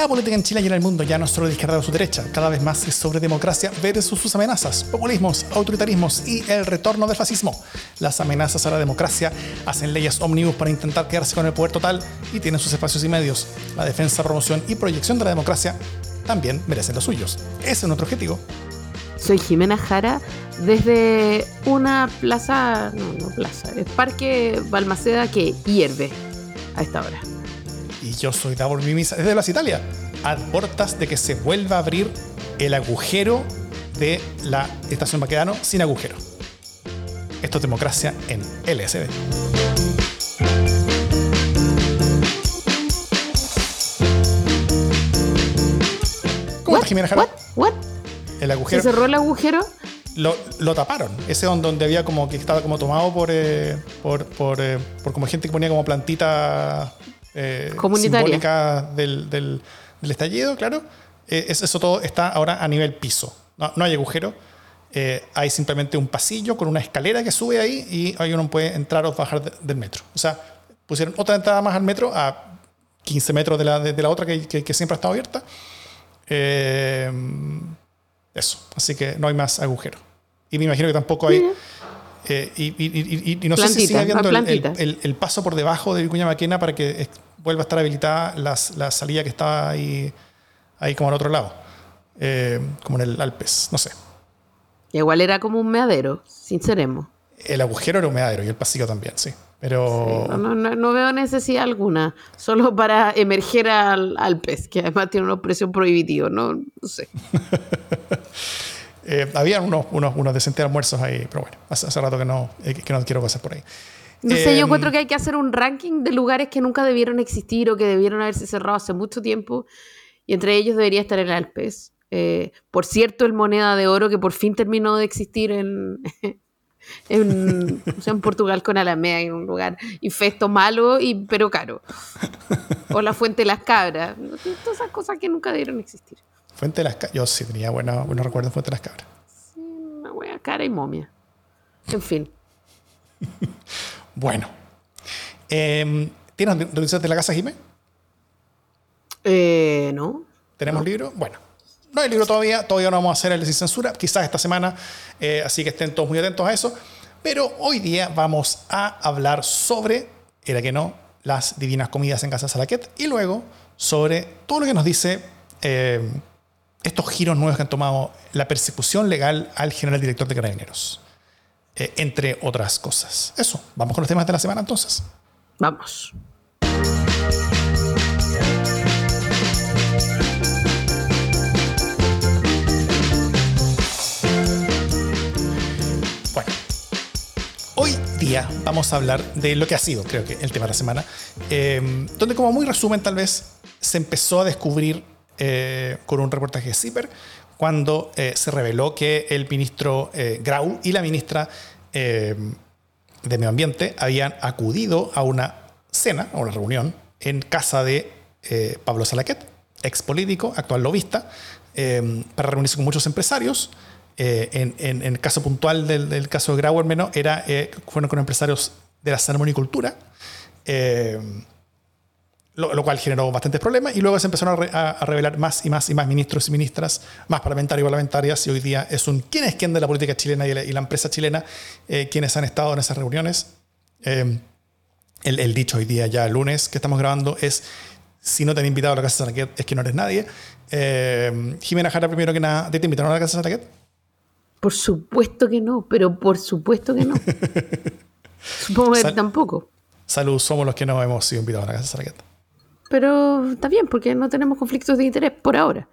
La política en Chile y en el mundo ya no es solo de izquierda o su derecha, cada vez más es sobre democracia versus sus amenazas, populismos, autoritarismos y el retorno del fascismo. Las amenazas a la democracia hacen leyes ómnibus para intentar quedarse con el poder total y tienen sus espacios y medios. La defensa, promoción y proyección de la democracia también merecen los suyos. Ese es nuestro objetivo. Soy Jimena Jara desde una plaza, no, no plaza, es Parque Balmaceda que hierve a esta hora. Y yo soy Davor Mimisa desde las Italia, a portas de que se vuelva a abrir el agujero de la estación Baquedano sin agujero. Esto es democracia en LSD. ¿Cómo estás, Jimena Jara? What? What? El ¿Se agujero cerró el agujero? lo, lo taparon. Ese donde, donde había como que estaba como tomado por, eh, por, por, eh, por como gente que ponía como plantita eh, del, del, del estallido, claro. Eh, es- eso todo está ahora a nivel piso. No, no hay agujero. Eh, hay simplemente un pasillo con una escalera que sube ahí y ahí uno puede entrar o bajar de- del metro. O sea, pusieron otra entrada más al metro a 15 metros de la, de, de la otra que, que- que siempre ha estado abierta. Eh, eso, así que no hay más agujero. Y me imagino que tampoco hay. Eh, y, y- y- y- y no sé si sigue habiendo el, paso por debajo de Vicuña Maquena para que vuelva a estar habilitada las- la salida que estaba ahí, ahí como al otro lado. Eh, como en el Alpes, no sé. Igual era como un meadero, sinceremos. El agujero era un humedadero y el pasillo también, sí. Pero No, no, no- no veo necesidad alguna, solo para emerger al, al pez, que además tiene unos precios prohibitivos, ¿no? No sé. eh, había unos, unos, unos decentes almuerzos ahí, pero bueno, hace, hace rato que no, eh, que no quiero cosas por ahí. No sé, yo Em, encuentro que hay que hacer un ranking de lugares que nunca debieron existir o que debieron haberse cerrado hace mucho tiempo. Y entre ellos debería estar el Alpes. Eh, por cierto, el moneda de oro que por fin terminó de existir en, en, o sea, en Portugal con Alameda, en un lugar infesto, malo, y, pero caro. O la Fuente de las Cabras. Todas esas cosas que nunca debieron existir. Fuente de las Cabras. Yo sí tenía buena- buenos recuerdos de Fuente de las Cabras. Una wea cara y momia. En fin. Bueno. Eh, ¿Tienes noticias de la casa, Jimé? Eh, ¿No? ¿Tenemos libro? Bueno, no hay libro todavía, todavía no vamos a hacer el sin censura, quizás esta semana, eh, así que estén todos muy atentos a eso. Pero hoy día vamos a hablar sobre, era que no, las divinas comidas en Casa Salaquet y luego sobre todo lo que nos dice eh, estos giros nuevos que han tomado la persecución legal al general director de Carabineros, eh, entre otras cosas. Eso, vamos con los temas de la semana entonces. Vamos. Bueno, hoy día vamos a hablar de lo que ha sido, creo que, el tema de la semana, eh, donde como muy resumen tal vez se empezó a descubrir eh, con un reportaje de CIPER cuando eh, se reveló que el ministro eh, Grau y la ministra eh, de Medio Ambiente habían acudido a una cena, a una reunión, en casa de eh, Pablo Salaquet, ex político, actual lobista, eh, para reunirse con muchos empresarios. En, en- en el caso puntual del, del caso de Grau, al menos, era, fueron con empresarios de la salmonicultura, lo, lo cual generó bastantes problemas. Y luego se empezaron a, re- a- a revelar más y más y más ministros y ministras, más parlamentarios y parlamentarias. Y hoy día es un quién es quién de la política chilena y la, y la empresa chilena, eh, quienes han estado en esas reuniones. Eh, el, el dicho hoy día, ya lunes que estamos grabando, es: si no te han invitado a la Casa de Saraquet, es que no eres nadie. Eh, Jimena Jara, primero que nada, ¿te, te invitaron a la Casa de Saraquet? Por supuesto que no, pero por supuesto que no. Supongo que Sal- tampoco. Salud, somos los que no hemos sido invitados a la Casa de Saraquet. Pero está bien, porque no tenemos conflictos de interés por ahora.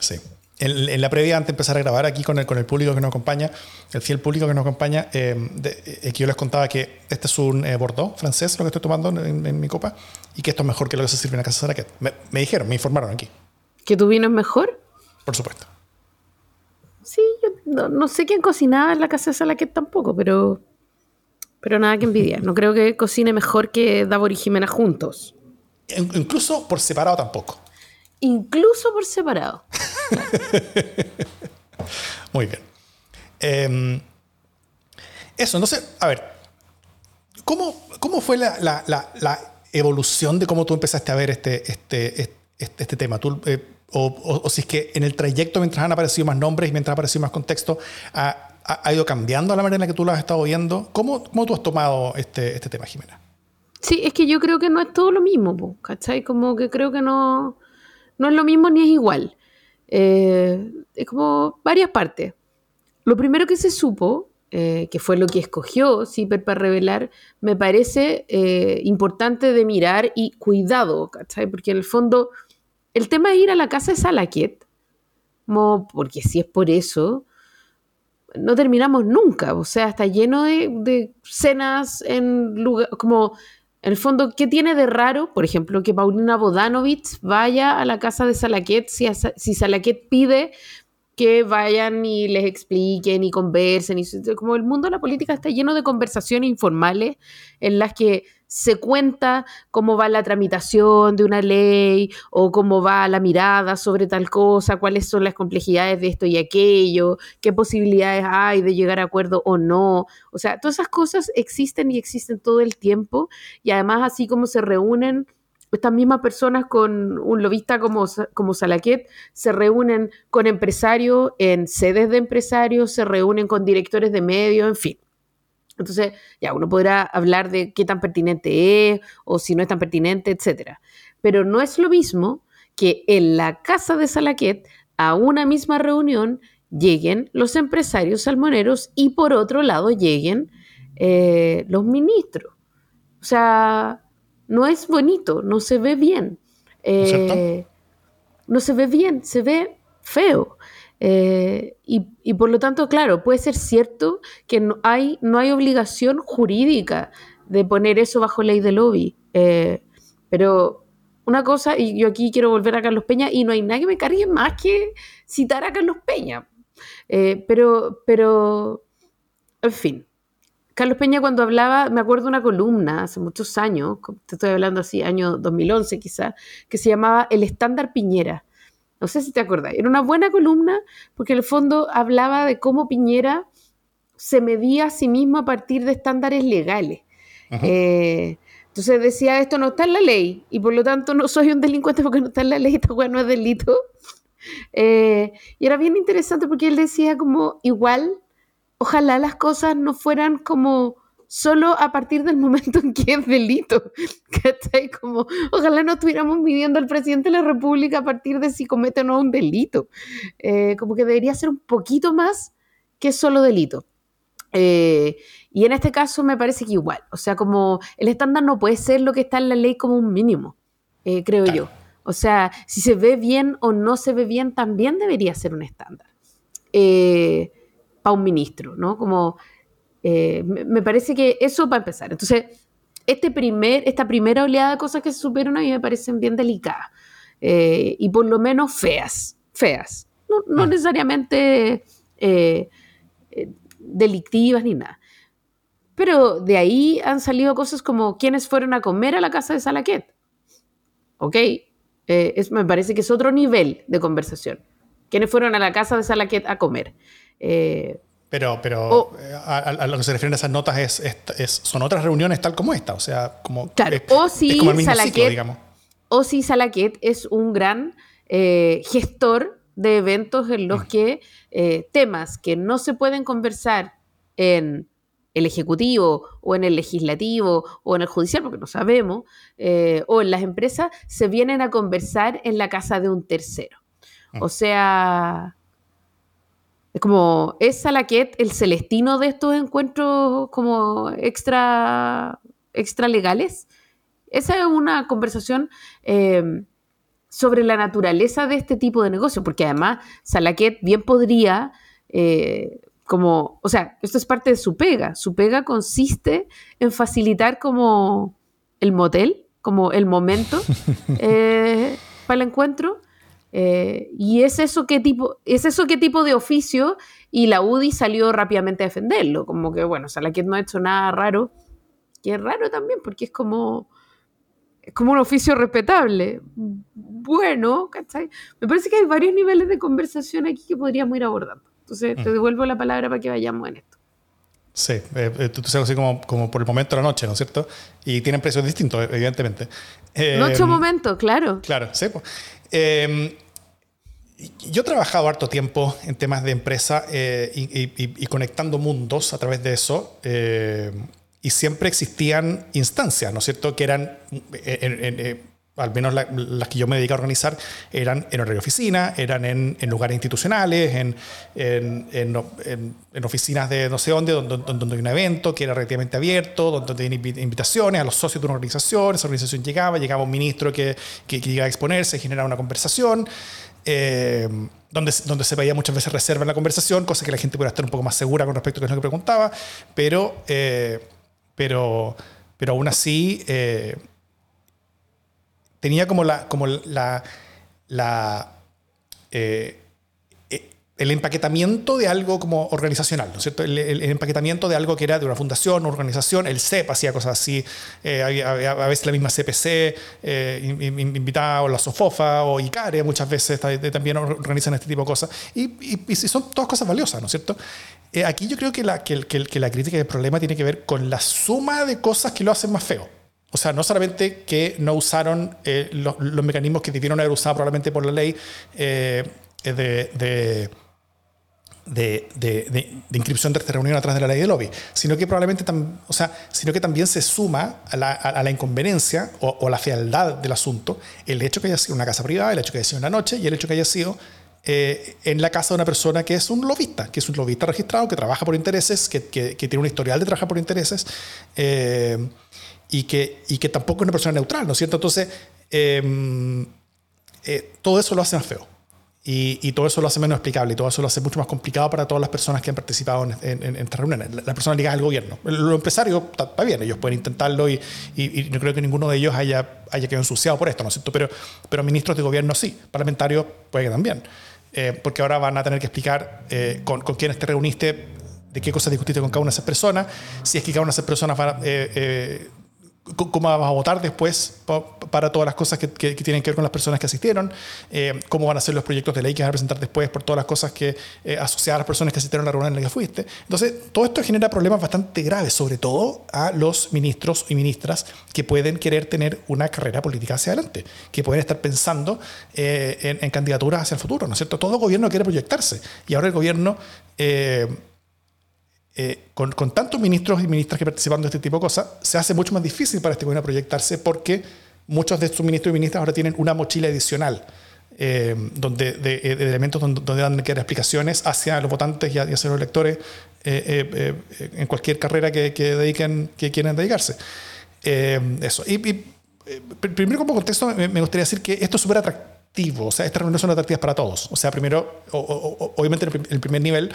Sí. En, en la previa, antes de empezar a grabar aquí con el, con el público que nos acompaña, el fiel público que nos acompaña, eh, de- eh, que yo les contaba que este es un eh, Bordeaux francés, lo que estoy tomando en, en mi copa, y que esto es mejor que lo que se sirve en la Casa de Saraquet. Me, me dijeron, me informaron aquí, ¿Que tu vino es mejor? por supuesto. Sí, yo no, no sé quién cocinaba en la casa de Salaquet tampoco, pero, pero nada que envidiar. No creo que cocine mejor que Davor y Jimena juntos. In- incluso por separado tampoco. Incluso por separado. Muy bien. Eh, eso, entonces, a ver, ¿cómo, cómo fue la, la- la- la evolución de cómo tú empezaste a ver este, este, este- este, tema? ¿Tú, eh, o, si es que en el trayecto, mientras han aparecido más nombres y mientras ha aparecido más contexto, ha, ha, ido cambiando la manera en la que tú lo has estado viendo. ¿Cómo, cómo tú has tomado este, este tema, Jimena? Sí, es que yo creo que no es todo lo mismo, ¿cachai? Como que creo que no, no es lo mismo ni es igual. Eh, es como varias partes. Lo primero que se supo, eh, que fue lo que escogió Zipper para revelar, me parece eh, importante de mirar y cuidado, ¿cachai? Porque en el fondo, el tema de ir a la casa de Salaquet, porque si es por eso, no terminamos nunca. O sea, está lleno de, de cenas en lugar, como en el fondo, ¿qué tiene de raro, por ejemplo, que Paulina Bodanovich vaya a la casa de Salaquet si, si Salaquet pide que vayan y les expliquen y conversen? Como el mundo de la política está lleno de conversaciones informales en las que se cuenta cómo va la tramitación de una ley o cómo va la mirada sobre tal cosa, cuáles son las complejidades de esto y aquello, qué posibilidades hay de llegar a acuerdo o no. O sea, todas esas cosas existen y existen todo el tiempo y además así como se reúnen estas mismas personas con un lobista como, como Salaquet se reúnen con empresarios en sedes de empresarios, se reúnen con directores de medios, en fin. Entonces, ya uno podrá hablar de qué tan pertinente es o si no es tan pertinente, etc. Pero no es lo mismo que en la casa de Salaquet a una misma reunión lleguen los empresarios salmoneros y por otro lado lleguen eh, los ministros. O sea, no es bonito, no se ve bien. Eh, no se ve bien, se ve feo. Eh, y, por lo tanto, claro, puede ser cierto que no hay, no hay obligación jurídica de poner eso bajo ley de lobby. Eh, pero una cosa, y yo aquí quiero volver a Carlos Peña, y no hay nadie que me cargue más que citar a Carlos Peña. Eh, pero, pero, en fin. Carlos Peña cuando hablaba, me acuerdo una columna hace muchos años, te estoy hablando así, año 2011 quizás, que se llamaba El estándar Piñera no sé si te acordáis. Era una buena columna porque en el fondo hablaba de cómo Piñera se medía a sí mismo a partir de estándares legales. Eh, entonces decía, esto no está en la ley y por lo tanto no soy un delincuente porque no está en la ley, esta no es delito. Eh, y era bien interesante porque él decía como, igual, ojalá las cosas no fueran como solo a partir del momento en que es delito. ¿Cachai? Como, ojalá no estuviéramos midiendo al presidente de la República a partir de si comete o no un delito. Eh, como que debería ser un poquito más que solo delito. Eh, y en este caso me parece que igual, o sea, como el estándar no puede ser lo que está en la ley como un mínimo, eh, creo yo. O sea, si se ve bien o no se ve bien, también debería ser un estándar para un ministro, ¿no? Como eh, me parece que eso va a empezar. Entonces, este primer, esta primera oleada de cosas que se supieron a mí me parecen bien delicadas eh, y por lo menos feas, feas. No, mm. necesariamente eh, delictivas ni nada. Pero de ahí han salido cosas como quienes fueron a comer a la casa de Salaquet. ¿Ok? es, me parece que es otro nivel de conversación. Quienes fueron a la casa de Salaquet a comer. Pero, pero eh, a, lo que se refieren esas notas es, son otras reuniones tal como esta, o sea, como, claro. o si Salaquet, O si Salaquet es un gran eh, gestor de eventos en los mm. que eh, temas que no se pueden conversar en el Ejecutivo o en el Legislativo o en el Judicial, porque no sabemos, o en las empresas, se vienen a conversar en la casa de un tercero. Mm. O sea, es como, ¿es Salaquet el celestino de estos encuentros como extra, extra legales? Esa es una conversación em, sobre la naturaleza de este tipo de negocio, porque además Salaquet bien podría, eh, como, o sea, esto es parte de su pega. Su pega consiste en facilitar como el motel, como el momento eh, para el encuentro eh, y es eso qué tipo, es eso qué tipo de oficio, y la UDI salió rápidamente a defenderlo, como que bueno, o que no ha hecho nada raro, que es raro también, porque es como, es como un oficio respetable. Bueno, ¿cachai? Me parece que hay varios niveles de conversación aquí que podríamos ir abordando. Entonces, te mm. devuelvo la palabra para que vayamos en esto. Sí, eh, tú, sabes así como, como por el momento de la noche, ¿no es cierto? Y tienen precios distintos, evidentemente. noche o momento, claro. Claro, sí. Eh, yo he trabajado harto tiempo en temas de empresa eh, y, conectando mundos a través de eso. Eh, y siempre existían instancias, ¿no es cierto?, que eran, eh, al menos las que yo me dedico a organizar, eran en horario oficina, eran en, lugares institucionales, en, en, oficinas de no sé dónde, donde, donde, hay un evento que era relativamente abierto, donde, hay invitaciones a los socios de una organización, esa organización llegaba, llegaba un ministro que, que, que iba a exponerse, generaba una conversación. Eh, donde, donde se veía muchas veces reserva en la conversación, cosa que la gente pudiera estar un poco más segura con respecto a lo que preguntaba, pero, eh, pero, pero aún así eh, tenía como la, como la, la el empaquetamiento de algo como organizacional, ¿no es cierto? El, empaquetamiento de algo que era de una fundación, una organización, el CEP hacía cosas así, eh, a veces la misma CPC eh, invitaba, o la SOFOFA, o ICARE, muchas veces también organizan este tipo de cosas, y, son todas cosas valiosas, ¿no es cierto? Eh, aquí yo creo que la, que, que la crítica del problema tiene que ver con la suma de cosas que lo hacen más feo. O sea, no solamente que no usaron eh, los, mecanismos que debieron haber usado probablemente por la ley de de, de, inscripción de reunión atrás de la ley de lobby, sino que probablemente o sea, sino que también se suma a la, inconveniencia o, la fealdad del asunto el hecho que haya sido una casa privada, el hecho que haya sido una noche y el hecho que haya sido eh, en la casa de una persona que es un lobista, que es un lobista registrado, que trabaja por intereses, que, tiene un historial de trabajar por intereses eh, y, que, y que tampoco es una persona neutral, ¿no es cierto? Entonces, eh, todo eso lo hace más feo. Y, todo eso lo hace menos explicable y todo eso lo hace mucho más complicado para todas las personas que han participado en, estas reuniones. Las personas ligadas al gobierno. Los empresarios, está bien, ellos pueden intentarlo y, no creo que ninguno de ellos haya, haya quedado ensuciado por esto, ¿no es cierto? Pero, pero ministros de gobierno sí, parlamentarios puede que también. Eh, porque ahora van a tener que explicar eh, con, con quiénes te reuniste, de qué cosas discutiste con cada una de esas personas, si es que cada una de esas personas va, eh, cómo vas a votar después para todas las cosas que, tienen que ver con las personas que asistieron, eh, cómo van a ser los proyectos de ley que van a presentar después por todas las cosas que eh, asociadas a las personas que asistieron a la reunión en la que fuiste. Entonces, todo esto genera problemas bastante graves, sobre todo a los ministros y ministras que pueden querer tener una carrera política hacia adelante, que pueden estar pensando eh, en, candidaturas hacia el futuro, ¿no es cierto? Todo gobierno quiere proyectarse y ahora el gobierno... Eh, con, tantos ministros y ministras que participan de este tipo de cosas, se hace mucho más difícil para este gobierno proyectarse porque muchos de estos ministros y ministras ahora tienen una mochila adicional. Eh, donde, de, elementos donde, dan que dar explicaciones hacia los votantes y, hacia los electores eh, en cualquier carrera que, dediquen, que quieran dedicarse. eso. Y, primero, como contexto, me, gustaría decir que esto es súper atractivo. O sea, estas reuniones son atractivas para todos. O sea, primero, obviamente, en el primer nivel,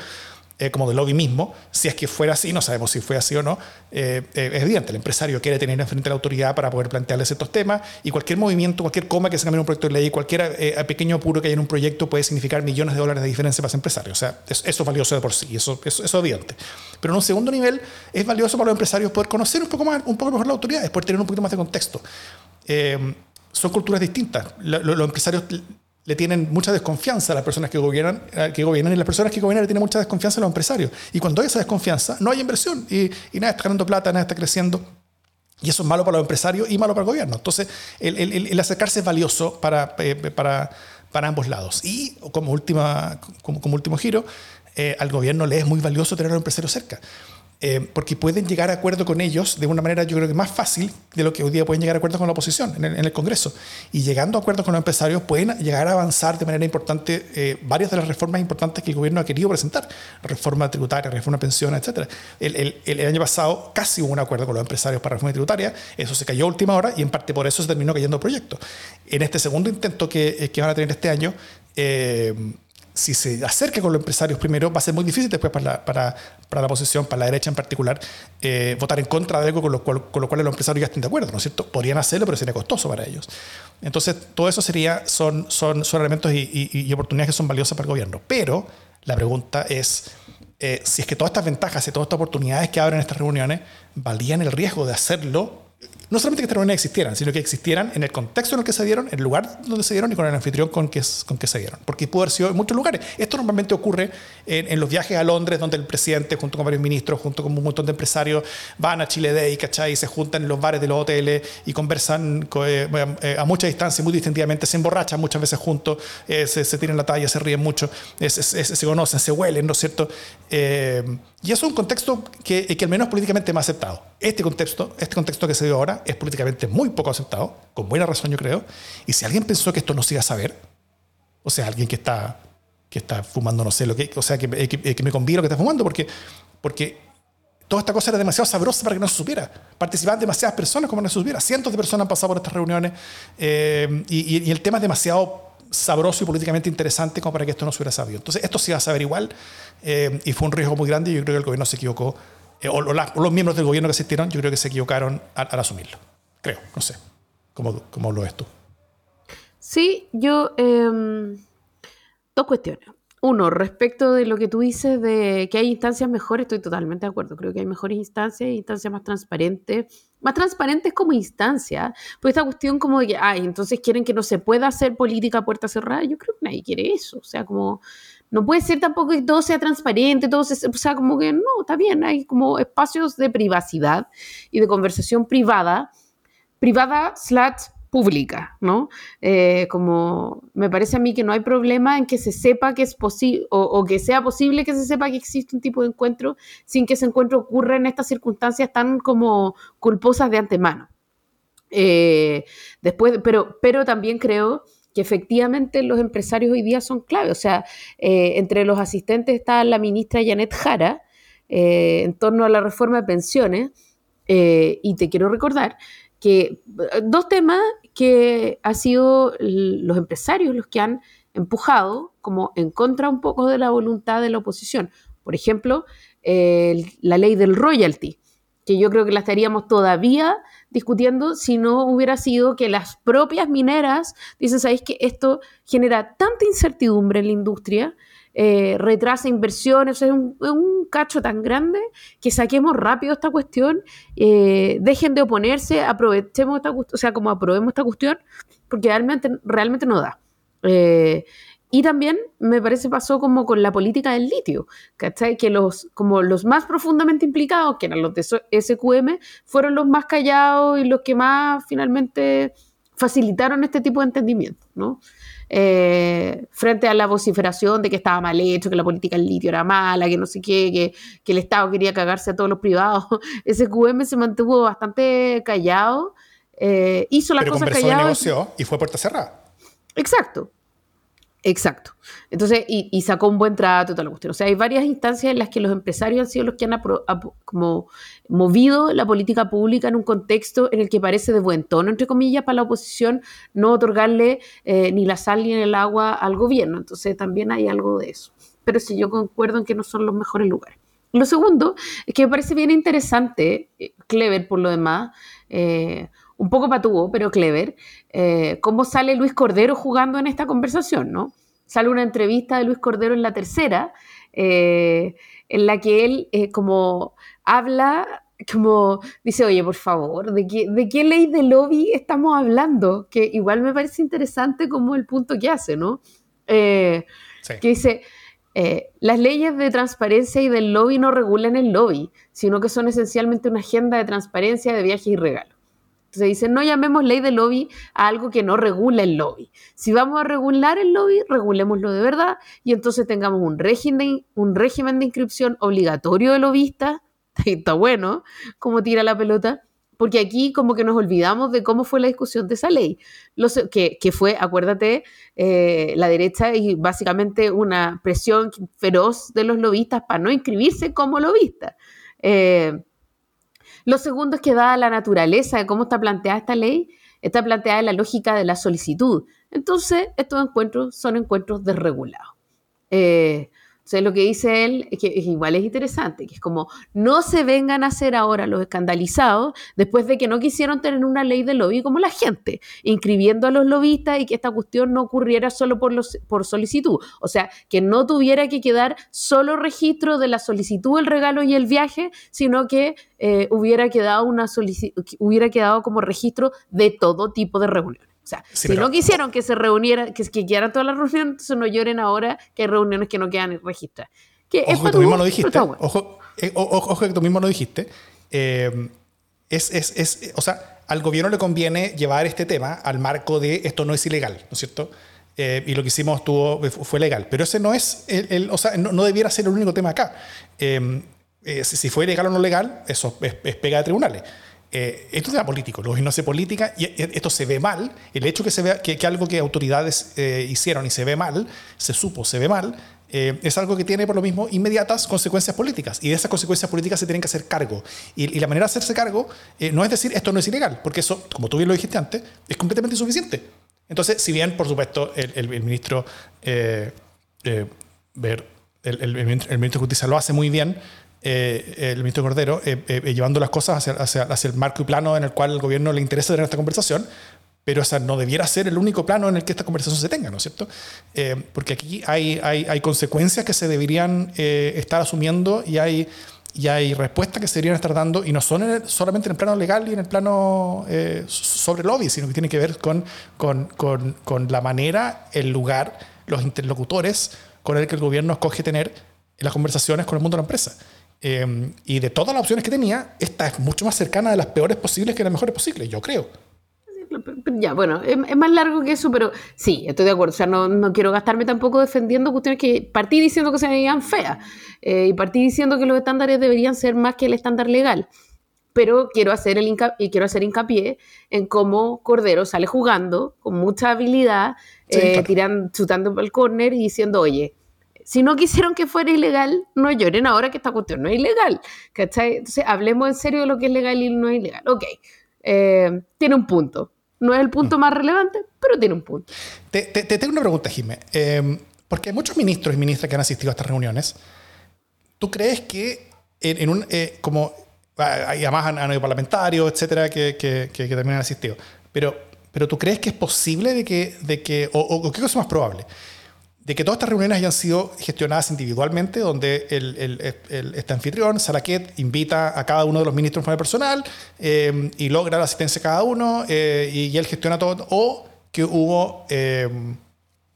eh, como del lobby mismo. Si es que fuera así, no sabemos si fue así o no, eh, eh, es evidente, el empresario quiere tener enfrente a la autoridad para poder plantearles estos temas y cualquier movimiento, cualquier coma que se cambie en un proyecto de ley, cualquier pequeño apuro que haya en un proyecto puede significar millones de dólares de diferencia para ese empresario. O sea, eso, es valioso de por sí, eso, eso, es evidente. Pero en un segundo nivel, es valioso para los empresarios poder conocer un poco, más, un poco mejor la autoridad, poder tener un poquito más de contexto. son culturas distintas. los empresarios le tienen mucha desconfianza a las personas que gobiernan, eh, que gobiernan y las personas que gobiernan le tienen mucha desconfianza a los empresarios. Y cuando hay esa desconfianza, no hay inversión y, y nada está ganando plata, nada está creciendo. Y eso es malo para los empresarios y malo para el gobierno. Entonces, el, acercarse es valioso para, eh, para, para, ambos lados. Y como, última, como, último giro, eh, al gobierno le es muy valioso tener a los empresarios cerca. Eh, porque pueden llegar a acuerdo con ellos de una manera yo creo que más fácil de lo que hoy día pueden llegar a acuerdo con la oposición en el, Congreso. Y llegando a acuerdos con los empresarios pueden llegar a avanzar de manera importante eh, varias de las reformas importantes que el gobierno ha querido presentar. Reforma tributaria, reforma de pensiones, etc. El, el, año pasado casi hubo un acuerdo con los empresarios para reforma tributaria, eso se cayó a última hora y en parte por eso se terminó cayendo el proyecto. En este segundo intento que, eh, que van a tener este año, si se acerca con los empresarios primero, va a ser muy difícil después para, para la oposición, para la derecha en particular, eh, votar en contra de algo con lo, cual, con lo cual los empresarios ya estén de acuerdo, ¿no es cierto? Podrían hacerlo, pero sería costoso para ellos. Entonces, todo eso sería, son, son, son elementos y, oportunidades que son valiosas para el gobierno. Pero la pregunta es, eh, si es que todas estas ventajas y todas estas oportunidades que abren estas reuniones valían el riesgo de hacerlo no solamente que estas reuniones existieran, sino que existieran en el contexto en el que se dieron, en el lugar donde se dieron y con el anfitrión con que, con que se dieron. Porque pudo haber sido en muchos lugares. Esto normalmente ocurre en, los viajes a Londres, donde el presidente, junto con varios ministros, junto con un montón de empresarios, van a Chile Day, ¿cachai? Y se juntan en los bares de los hoteles y conversan eh, eh, a mucha distancia, muy distintivamente, se emborrachan muchas veces juntos, eh, se, se, tiran la talla, se ríen mucho, se conocen, se huelen, ¿no es cierto? y es un contexto que, que al menos políticamente más aceptado. Este contexto, este contexto que se ahora, es políticamente muy poco aceptado, con buena razón yo creo, y si alguien pensó que esto no se iba a saber, o sea, alguien que está, que está fumando no sé lo que, o sea, que, que, me conviene lo que está fumando, porque, porque toda esta cosa era demasiado sabrosa para que no se supiera. Participaban demasiadas personas como no se supiera. Cientos de personas han pasado por estas reuniones eh, y, y, el tema es demasiado sabroso y políticamente interesante como para que esto no se hubiera sabido. Entonces, esto se iba a saber igual eh, y fue un riesgo muy grande y yo creo que el gobierno se equivocó, eh, o, los miembros del gobierno que asistieron, yo creo que se equivocaron al asumirlo. Creo, no sé. ¿Cómo, cómo lo ves tú? Sí, yo... Em, dos cuestiones. Uno, respecto de lo que tú dices de que hay instancias mejores, estoy totalmente de acuerdo. Creo que hay mejores instancias, instancias más transparentes, más transparentes como instancia. Pues esta cuestión como de que, ay, entonces quieren que no se pueda hacer política a puerta cerrada, yo creo que nadie quiere eso. O sea, como no puede ser tampoco que todo sea transparente, todo sea, o sea, como que no, está bien, hay como espacios de privacidad y de conversación privada, privada slash pública, ¿no? Eh, como me parece a mí que no hay problema en que se sepa que es posible o, que sea posible que se sepa que existe un tipo de encuentro sin que ese encuentro ocurra en estas circunstancias tan como culposas de antemano. Eh, después, pero, pero también creo que efectivamente los empresarios hoy día son clave. O sea, eh, entre los asistentes está la ministra Janet Jara en torno a la reforma de pensiones. y te quiero recordar que dos temas que han sido los empresarios los que han empujado como en contra un poco de la voluntad de la oposición. Por ejemplo, la ley del royalty, que yo creo que la estaríamos todavía discutiendo si no hubiera sido que las propias mineras dicen, ¿sabéis que esto genera tanta incertidumbre en la industria eh, retrasa inversiones, es un, cacho tan grande que saquemos rápido esta cuestión, eh, dejen de oponerse, aprovechemos esta o sea, como aprobemos esta cuestión, porque realmente, realmente no da. Eh, y también me parece pasó como con la política del litio, ¿cachai? Que los, como los más profundamente implicados, que eran los de SQM, fueron los más callados y los que más finalmente facilitaron este tipo de entendimiento, ¿no? Eh, frente a la vociferación de que estaba mal hecho, que la política del litio era mala, que no sé qué, que, que el Estado quería cagarse a todos los privados. Ese QM se mantuvo bastante callado, eh, hizo las cosas calladas. negoció y fue puerta cerrada. Exacto. Exacto. Entonces, y, sacó un buen trato y la cuestión. O sea, hay varias instancias en las que los empresarios han sido los que han como movido la política pública en un contexto en el que parece de buen tono, entre comillas, para la oposición no otorgarle eh, ni la sal ni el agua al gobierno. Entonces, también hay algo de eso. Pero sí, yo concuerdo en que no son los mejores lugares. Lo segundo es que me parece bien interesante, eh, clever por lo demás, eh, un poco patúo, pero clever, eh, cómo sale Luis Cordero jugando en esta conversación, ¿no? Sale una entrevista de Luis Cordero en la tercera, eh, en la que él eh, como habla, como dice, oye, por favor, ¿de qué, ¿de qué ley de lobby estamos hablando? Que igual me parece interesante como el punto que hace, ¿no? Que dice, las leyes de transparencia y del lobby no regulan el lobby, sino que son esencialmente una agenda de transparencia de viajes y regalos. Entonces dicen, no llamemos ley de lobby a algo que no regula el lobby. Si vamos a regular el lobby, regulémoslo de verdad y entonces tengamos un régimen un régimen de inscripción obligatorio de lobistas. Está bueno, como tira la pelota. Porque aquí como que nos olvidamos de cómo fue la discusión de esa ley. que, fue, acuérdate, eh, la derecha y básicamente una presión feroz de los lobistas para no inscribirse como lobistas. Eh, lo segundo es que dada la naturaleza de cómo está planteada esta ley, está planteada en la lógica de la solicitud. Entonces, estos encuentros son encuentros desregulados. Eh, sea, lo que dice él, que igual es interesante, que es como, no se vengan a hacer ahora los escandalizados después de que no quisieron tener una ley de lobby como la gente, inscribiendo a los lobistas y que esta cuestión no ocurriera solo por, los, por solicitud. O sea, que no tuviera que quedar solo registro de la solicitud, el regalo y el viaje, sino que eh, hubiera, quedado una hubiera quedado como registro de todo tipo de reuniones. O sea, si no quisieron que se reuniera, que, que quieran todas las reuniones, entonces no lloren ahora que hay reuniones que no quedan registradas. Que ojo que tú mismo lo dijiste. Ojo, eh, ojo, que tú mismo lo dijiste. Eh, es, es, es, o sea, al gobierno le conviene llevar este tema al marco de esto no es ilegal, ¿no es cierto? Eh, y lo que hicimos tuvo, fue legal. Pero ese no es, el, o sea, no, debiera ser el único tema acá. si fue legal o no legal, eso es pega de tribunales. Eh, esto tema político, luego no se política y esto se ve mal. El hecho que se vea que, algo que autoridades eh, hicieron y se ve mal, se supo, se ve mal, eh, es algo que tiene por lo mismo inmediatas consecuencias políticas y de esas consecuencias políticas se tienen que hacer cargo. Y, la manera de hacerse cargo no es decir esto no es ilegal, porque eso, como tú bien lo dijiste antes, es completamente insuficiente. Entonces, si bien, por supuesto, el, ministro ver, el, ministro de Justicia lo hace muy bien, eh, el ministro Cordero, eh, eh, llevando las cosas hacia, hacia, el marco y plano en el cual el gobierno le interesa tener esta conversación, pero esa no debiera ser el único plano en el que esta conversación se tenga, ¿no es cierto? porque aquí hay, hay, hay, consecuencias que se deberían estar asumiendo y hay, y hay respuestas que se deberían estar dando, y no son solamente en el plano legal y en el plano sobre lobby, sino que tiene que ver con, con, con, con la manera, el lugar, los interlocutores con el que el gobierno escoge tener las conversaciones con el mundo de la empresa. Em, y de todas las opciones que tenía, esta es mucho más cercana de las peores posibles que las mejores posibles, yo creo. Ya, bueno, es, más largo que eso, pero sí, estoy de acuerdo. O sea, no, no quiero gastarme tampoco defendiendo cuestiones que partí diciendo que se veían feas eh, y partí diciendo que los estándares deberían ser más que el estándar legal. Pero quiero hacer, el y quiero hacer hincapié en cómo Cordero sale jugando con mucha habilidad, eh, tirando, chutando el córner y diciendo, oye, si no quisieron que fuera ilegal, no lloren ahora que esta cuestión no es ilegal. ¿cachai? Entonces, hablemos en serio de lo que es legal y no es ilegal. Ok, eh, tiene un punto. No es el punto más relevante, pero tiene un punto. Te, tengo una pregunta, Jimé. Eh, porque hay muchos ministros y ministras que han asistido a estas reuniones. ¿Tú crees que en, un, eh, como, además han, habido parlamentarios, etcétera, que, que, que, también han asistido, pero, pero tú crees que es posible de que, de que o, o qué cosa más probable? De que todas estas reuniones hayan sido gestionadas individualmente, donde el, este anfitrión, Salaquet, invita a cada uno de los ministros de personal eh, y logra la asistencia de cada uno eh, y, él gestiona todo, o que hubo eh,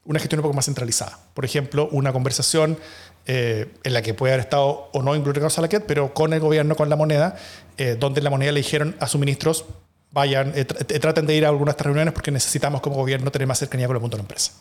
una gestión un poco más centralizada. Por ejemplo, una conversación en la que puede haber estado o no involucrado Salaquet, pero con el gobierno, con la moneda, donde la moneda le dijeron a sus ministros, vayan, traten de ir a algunas de estas reuniones porque necesitamos como gobierno tener más cercanía con el mundo de la empresa.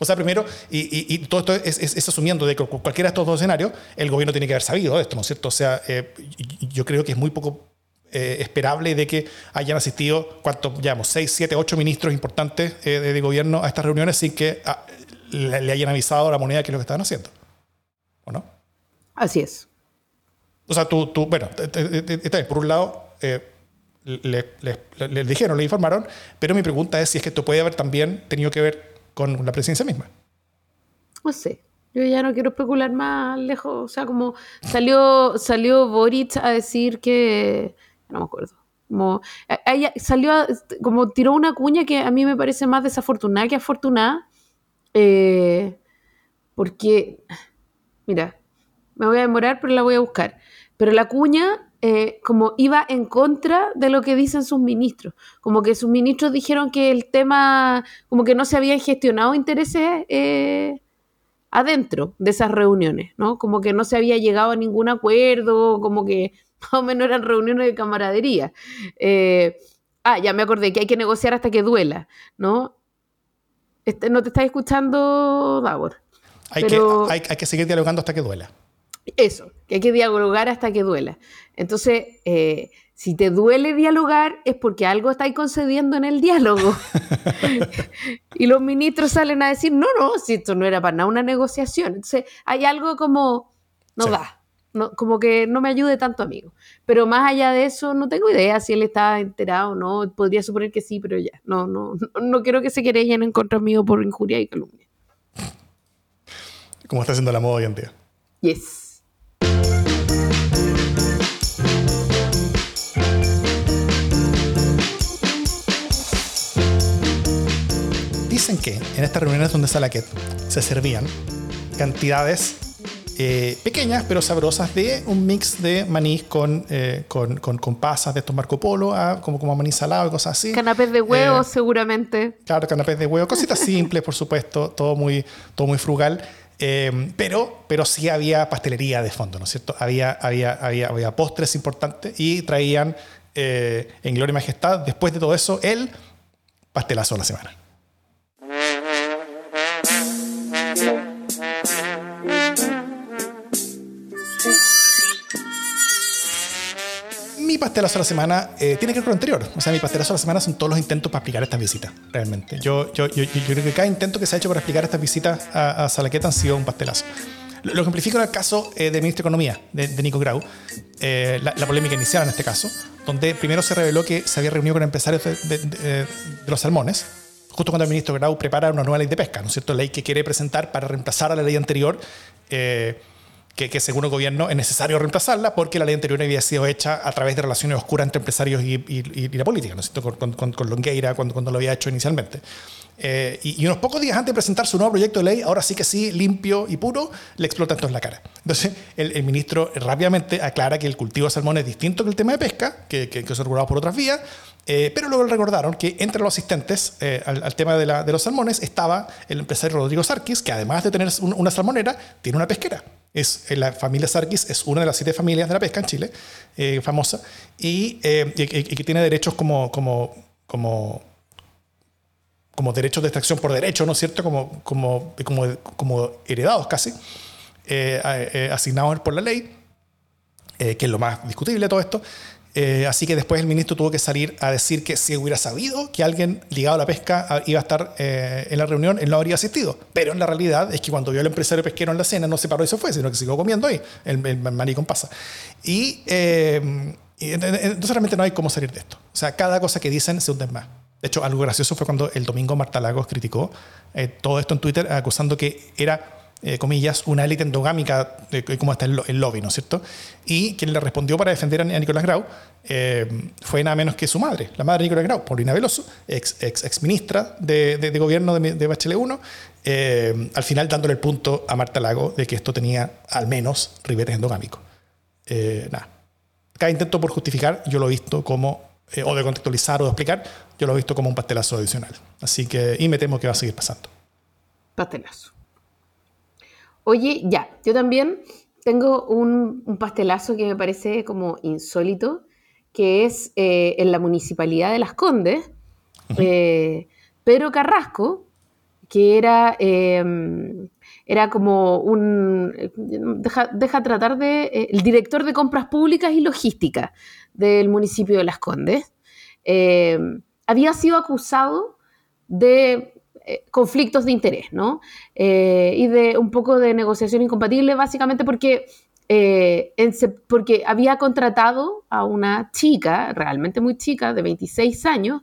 O sea, primero, y, todo esto es, asumiendo de que cualquiera de estos dos escenarios, el gobierno tiene que haber sabido esto, ¿no es cierto? O sea, eh, yo creo que es muy poco eh, esperable de que hayan asistido, ¿cuánto llamamos? Seis, siete, ocho ministros importantes eh, de, gobierno a estas reuniones sin que ah, le, hayan avisado a la moneda que es lo que estaban haciendo. ¿O no? Así es. O sea, tú, tú bueno, por un lado, le, le dijeron, le informaron, pero mi pregunta es si es que esto puede haber también tenido que ver con la presidencia misma. No sé. Yo ya no quiero especular más lejos. O sea, como salió, salió Boric a decir que. No me acuerdo. Como, ella salió, como tiró una cuña que a mí me parece más desafortunada que afortunada. Eh, porque, mira, me voy a demorar, pero la voy a buscar. Pero la cuña eh, como iba en contra de lo que dicen sus ministros. Como que sus ministros dijeron que el tema, como que no se habían gestionado intereses eh, adentro de esas reuniones, ¿no? Como que no se había llegado a ningún acuerdo, como que más o menos eran reuniones de camaradería. Eh, ah, ya me acordé que hay que negociar hasta que duela, ¿no? Este, no te estás escuchando, Davor. Hay, que, hay que seguir dialogando hasta que duela. Eso, que hay que dialogar hasta que duela. Entonces, eh, si te duele dialogar es porque algo estáis concediendo en el diálogo. y los ministros salen a decir, no, no, si esto no era para nada una negociación. Entonces, hay algo como, no da, no, como que no me ayude tanto, amigo. Pero más allá de eso, no tengo idea si él está enterado o no. Podría suponer que sí, pero ya, no, no, no, quiero que se querellen en contra mío por injuria y calumnia como está haciendo la moda hoy en día. Yes. Dicen que en estas reuniones donde Salaquet se servían cantidades eh, pequeñas pero sabrosas de un mix de maní con, eh, con, con, con, pasas de estos Marco Polo, como, como maní salado y cosas así. Canapés de huevo, eh, seguramente. Claro, canapés de huevo, cositas simples, por supuesto, todo muy, todo muy frugal. pero, pero sí había pastelería de fondo, ¿no es cierto? Había, había, había, había postres importantes y traían en Gloria y Majestad, después de todo eso, el pastelazo de la semana. Pastelazo de la semana eh, tiene que ver con lo anterior. O sea, mi pastelazo de la semana son todos los intentos para explicar estas visitas, realmente. Yo, yo, yo, yo, creo que cada intento que se ha hecho para explicar estas visitas a, a Salaqueta han sido un pastelazo. Lo, lo ejemplifico en el caso eh, del ministro de Economía, de, de Nico Grau, eh, la, la, polémica inicial en este caso, donde primero se reveló que se había reunido con empresarios de, de, de los salmones, justo cuando el ministro Grau prepara una nueva ley de pesca, ¿no es cierto? Ley que quiere presentar para reemplazar a la ley anterior. Eh, que, según el gobierno es necesario reemplazarla porque la ley anterior había sido hecha a través de relaciones oscuras entre empresarios y, la política, ¿no es? Con, con, con Longueira cuando, cuando, lo había hecho inicialmente. Eh, y, unos pocos días antes de presentar su nuevo proyecto de ley, ahora sí que sí, limpio y puro, le explota entonces la cara. Entonces, el, el ministro rápidamente aclara que el cultivo de salmón es distinto que el tema de pesca, que, que, que son regulados por otras vías, eh, pero luego le recordaron que entre los asistentes eh, al, tema de, la, de, los salmones estaba el empresario Rodrigo Sarkis, que además de tener un, una salmonera, tiene una pesquera. Es, eh, la familia Sarkis es una de las siete familias de la pesca en Chile, eh, famosa, y, eh, y, que tiene derechos como, como, como, como derechos de extracción por derecho, ¿no es cierto? Como, como, como, como heredados casi, asignados por la ley, que es lo más discutible de todo esto. Eh, así que después el ministro tuvo que salir a decir que si hubiera sabido que alguien ligado a la pesca iba a estar eh, en la reunión, él no habría asistido. Pero en la realidad es que cuando vio al empresario pesquero en la cena no se paró y se fue, sino que siguió comiendo ahí, el, el maní con pasa. Y, eh, entonces realmente no hay cómo salir de esto. O sea, cada cosa que dicen se hunden más. De hecho, algo gracioso fue cuando el domingo Marta Lagos criticó eh, todo esto en Twitter acusando que era eh, comillas, una élite endogámica, eh, como está el, el, lobby, ¿no es cierto? Y quien le respondió para defender a, Nicolás Grau eh, fue nada menos que su madre, la madre de Nicolás Grau, Paulina Veloso, ex, ex, ex ministra de, de, de, gobierno de, de Bachelet 1, eh, al final dándole el punto a Marta Lago de que esto tenía al menos ribetes endogámicos. Eh, nada. Cada intento por justificar, yo lo he visto como, o de contextualizar o de explicar, yo lo he visto como un pastelazo adicional. Así que, y me temo que va a seguir pasando. Pastelazo. Oye, ya, yo también tengo un, un, pastelazo que me parece como insólito, que es eh, en la municipalidad de Las Condes, eh, Pedro Carrasco, que era, eh, era como un, deja, deja tratar de, eh, el director de compras públicas y logística del municipio de Las Condes, eh, había sido acusado de eh, conflictos de interés, ¿no? Eh, y de un poco de negociación incompatible, básicamente porque, eh, en, porque había contratado a una chica, realmente muy chica, de 26 años,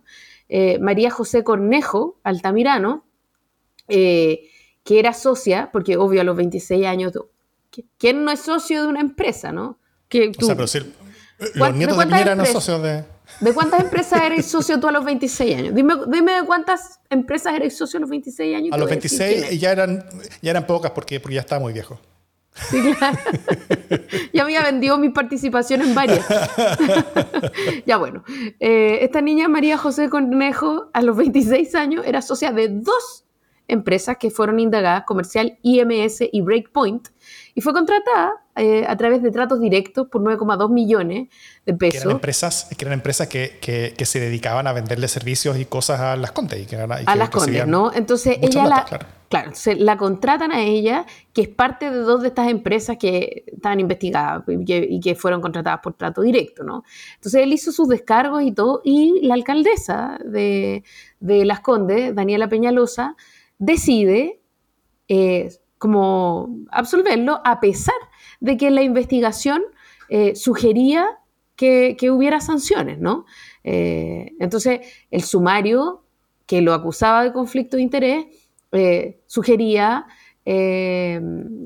María José Cornejo Altamirano, que era socia, porque obvio a los 26 años, ¿quién no es socio de una empresa, no? Que tú, o sea, pero si los nietos de, Piñera no socios de... ¿De cuántas empresas eres socio tú a los 26 años? Dime, dime de cuántas empresas eres socio a los 26 años. A los 26 ya eran, ya eran pocas porque, porque ya estaba muy viejo. Sí, claro. ya había vendido mi participación en varias. ya bueno. Eh, esta niña, María José Cornejo, a los 26 años, era socia de dos empresas que fueron indagadas, Comercial, IMS y Breakpoint, y fue contratada eh, a través de tratos directos por 9,2 millones de pesos. Que eran empresas que, eran empresas que, que, que, se dedicaban a venderle servicios y cosas a las Condes. Y que, y a las Condes, ¿no? Entonces ella plata, la, claro. claro, se la contratan a ella, que es parte de dos de estas empresas que estaban investigadas y que, y que fueron contratadas por trato directo, ¿no? Entonces él hizo sus descargos y todo, y la alcaldesa de, de Las Condes, Daniela Peñalosa, decide eh, como absolverlo a pesar de que la investigación eh, sugería que, hubiera sanciones, ¿no? Eh, entonces, el sumario que lo acusaba de conflicto de interés eh, sugería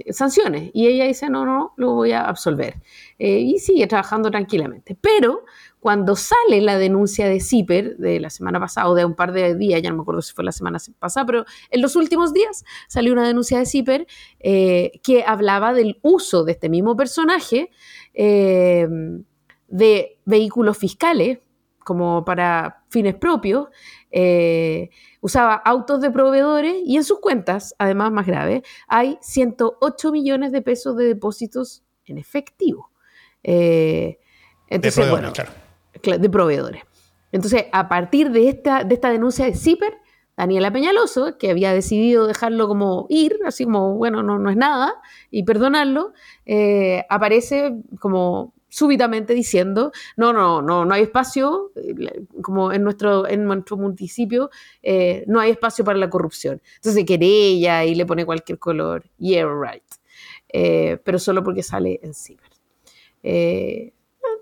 sanciones. Y ella dice, no, no, lo voy a absolver. Y sigue trabajando tranquilamente. Pero cuando sale la denuncia de CIPER de la semana pasada, o de un par de días, ya no me acuerdo si fue la semana pasada, pero en los últimos días salió una denuncia de CIPER eh, que hablaba del uso de este mismo personaje de vehículos fiscales como para fines propios, eh, usaba autos de proveedores y en sus cuentas, además más grave, hay 108 millones de pesos de depósitos en efectivo. Eh, entonces, de proveedores, claro. De proveedores. Entonces, a partir de esta, de esta denuncia de CIPER, Daniela Peñaloso, que había decidido dejarlo como ir, así como, bueno, no, no es nada, y perdonarlo, eh, aparece como súbitamente diciendo, no, no, no, no hay espacio, eh, como en nuestro, en nuestro municipio, eh, no hay espacio para la corrupción. Entonces querella y le pone cualquier color, yeah, right. Eh, pero solo porque sale en ciber.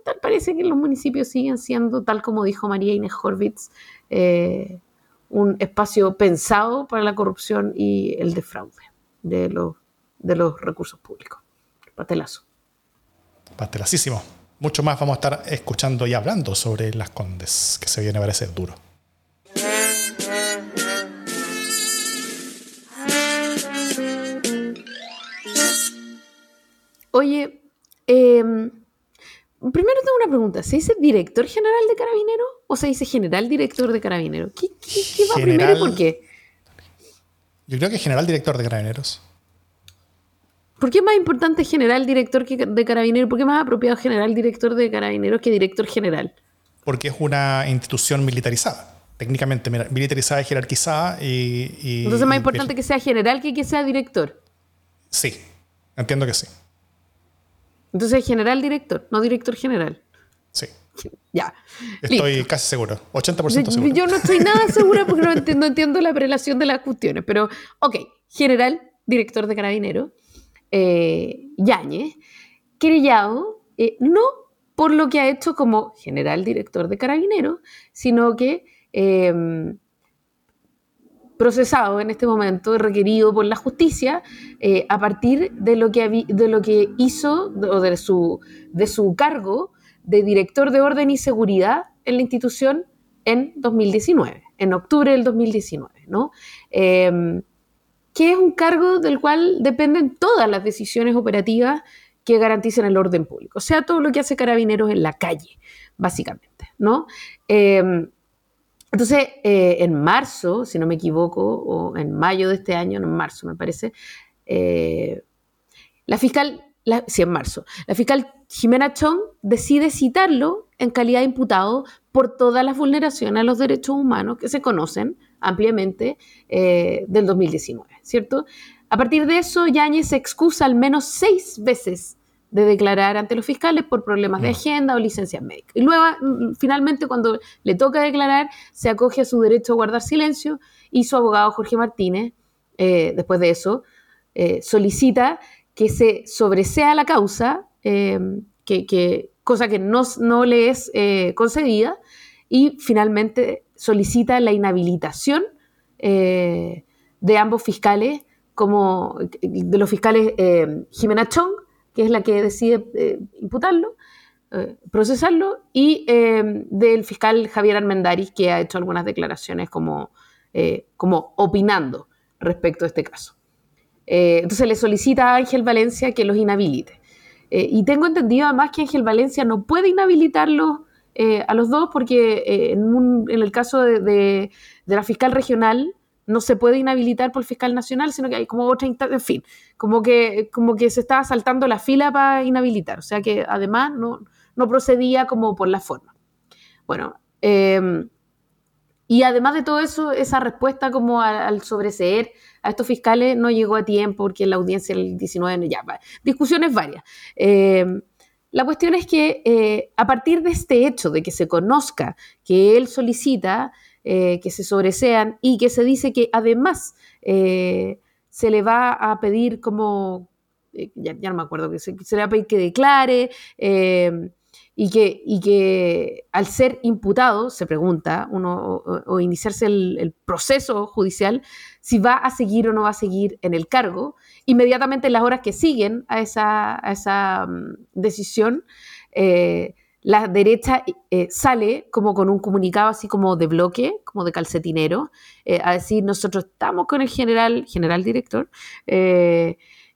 Tal parece que los municipios siguen siendo, tal como dijo María Inés Horvitz, un espacio pensado para la corrupción y el defraude de los, de los recursos públicos. Patelazo pastelacísimo. Mucho más vamos a estar escuchando y hablando sobre las condes, que se viene a parecer duro. Oye, em, primero tengo una pregunta. ¿Se dice director general de carabinero o se dice general director de carabinero? ¿Qué, va primero y por qué? Yo creo que general director de carabineros. ¿Por qué es más importante general director de carabineros? ¿Por qué es más apropiado general director de carabineros que director general? Porque es una institución militarizada, técnicamente militarizada y jerarquizada. Y, Entonces es más importante que sea general que que sea director. Sí, entiendo que sí. Entonces general director, no director general. Sí. Ya. Estoy casi seguro, 80% seguro. Yo no estoy nada segura porque no entiendo, entiendo la prelación de las cuestiones, pero ok, general director de carabineros eh, Yáñez, querellado eh, no por lo que ha hecho como general director de carabineros, sino que em, procesado en este momento, requerido por la justicia, eh, a partir de lo que, de lo que hizo o de su, de su cargo de director de orden y seguridad en la institución en 2019, en octubre del 2019, ¿no? Em, que es un cargo del cual dependen todas las decisiones operativas que garanticen el orden público, o sea, todo lo que hace carabineros en la calle, básicamente, ¿no? Em, entonces, eh, en marzo, si no me equivoco, o en mayo de este año, no en marzo me parece, eh, la fiscal, sí, en marzo, la fiscal Jimena Chong decide citarlo en calidad de imputado por todas las vulneraciones a los derechos humanos que se conocen ampliamente eh, del 2019, ¿cierto? A partir de eso, Yáñez se excusa al menos seis veces de declarar ante los fiscales por problemas de mm. agenda o licencias médicas. Y luego, mm, finalmente, cuando le toca declarar, se acoge a su derecho a guardar silencio y su abogado Jorge Martínez, eh, después de eso, eh, solicita que se sobresea la causa, que, cosa que no, no le es concedida, y finalmente solicita la inhabilitación eh, de ambos fiscales, como de los fiscales eh, Jimena Chong, que es la que decide eh, imputarlo, procesarlo, y del fiscal Javier Armendariz, que ha hecho algunas declaraciones como, como opinando respecto a este caso. entonces le solicita a Ángel Valencia que los inhabilite. y tengo entendido además que Ángel Valencia no puede inhabilitarlos eh, a los dos porque eh, en, el caso de, la fiscal regional no se puede inhabilitar por el fiscal nacional, sino que hay como otra instancia, en fin, como que, como que se estaba saltando la fila para inhabilitar, o sea que además no, procedía como por la forma. Bueno, em, y además de todo eso, esa respuesta como al, sobreseer a estos fiscales no llegó a tiempo porque la audiencia el 19 ya, discusiones varias. Em, la cuestión es que eh, a partir de este hecho de que se conozca que él solicita eh, que se sobresean y que se dice que además eh, se le va a pedir como, ya, no me acuerdo, que se, le va a pedir que declare, y que, y que al ser imputado, se pregunta, uno, o, iniciarse el, proceso judicial, si va a seguir o no va a seguir en el cargo, inmediatamente en las horas que siguen a esa, esa mm, decisión, eh, la derecha eh, sale como con un comunicado así como de bloque, como de calcetinero, eh, a decir nosotros estamos con el general, general director,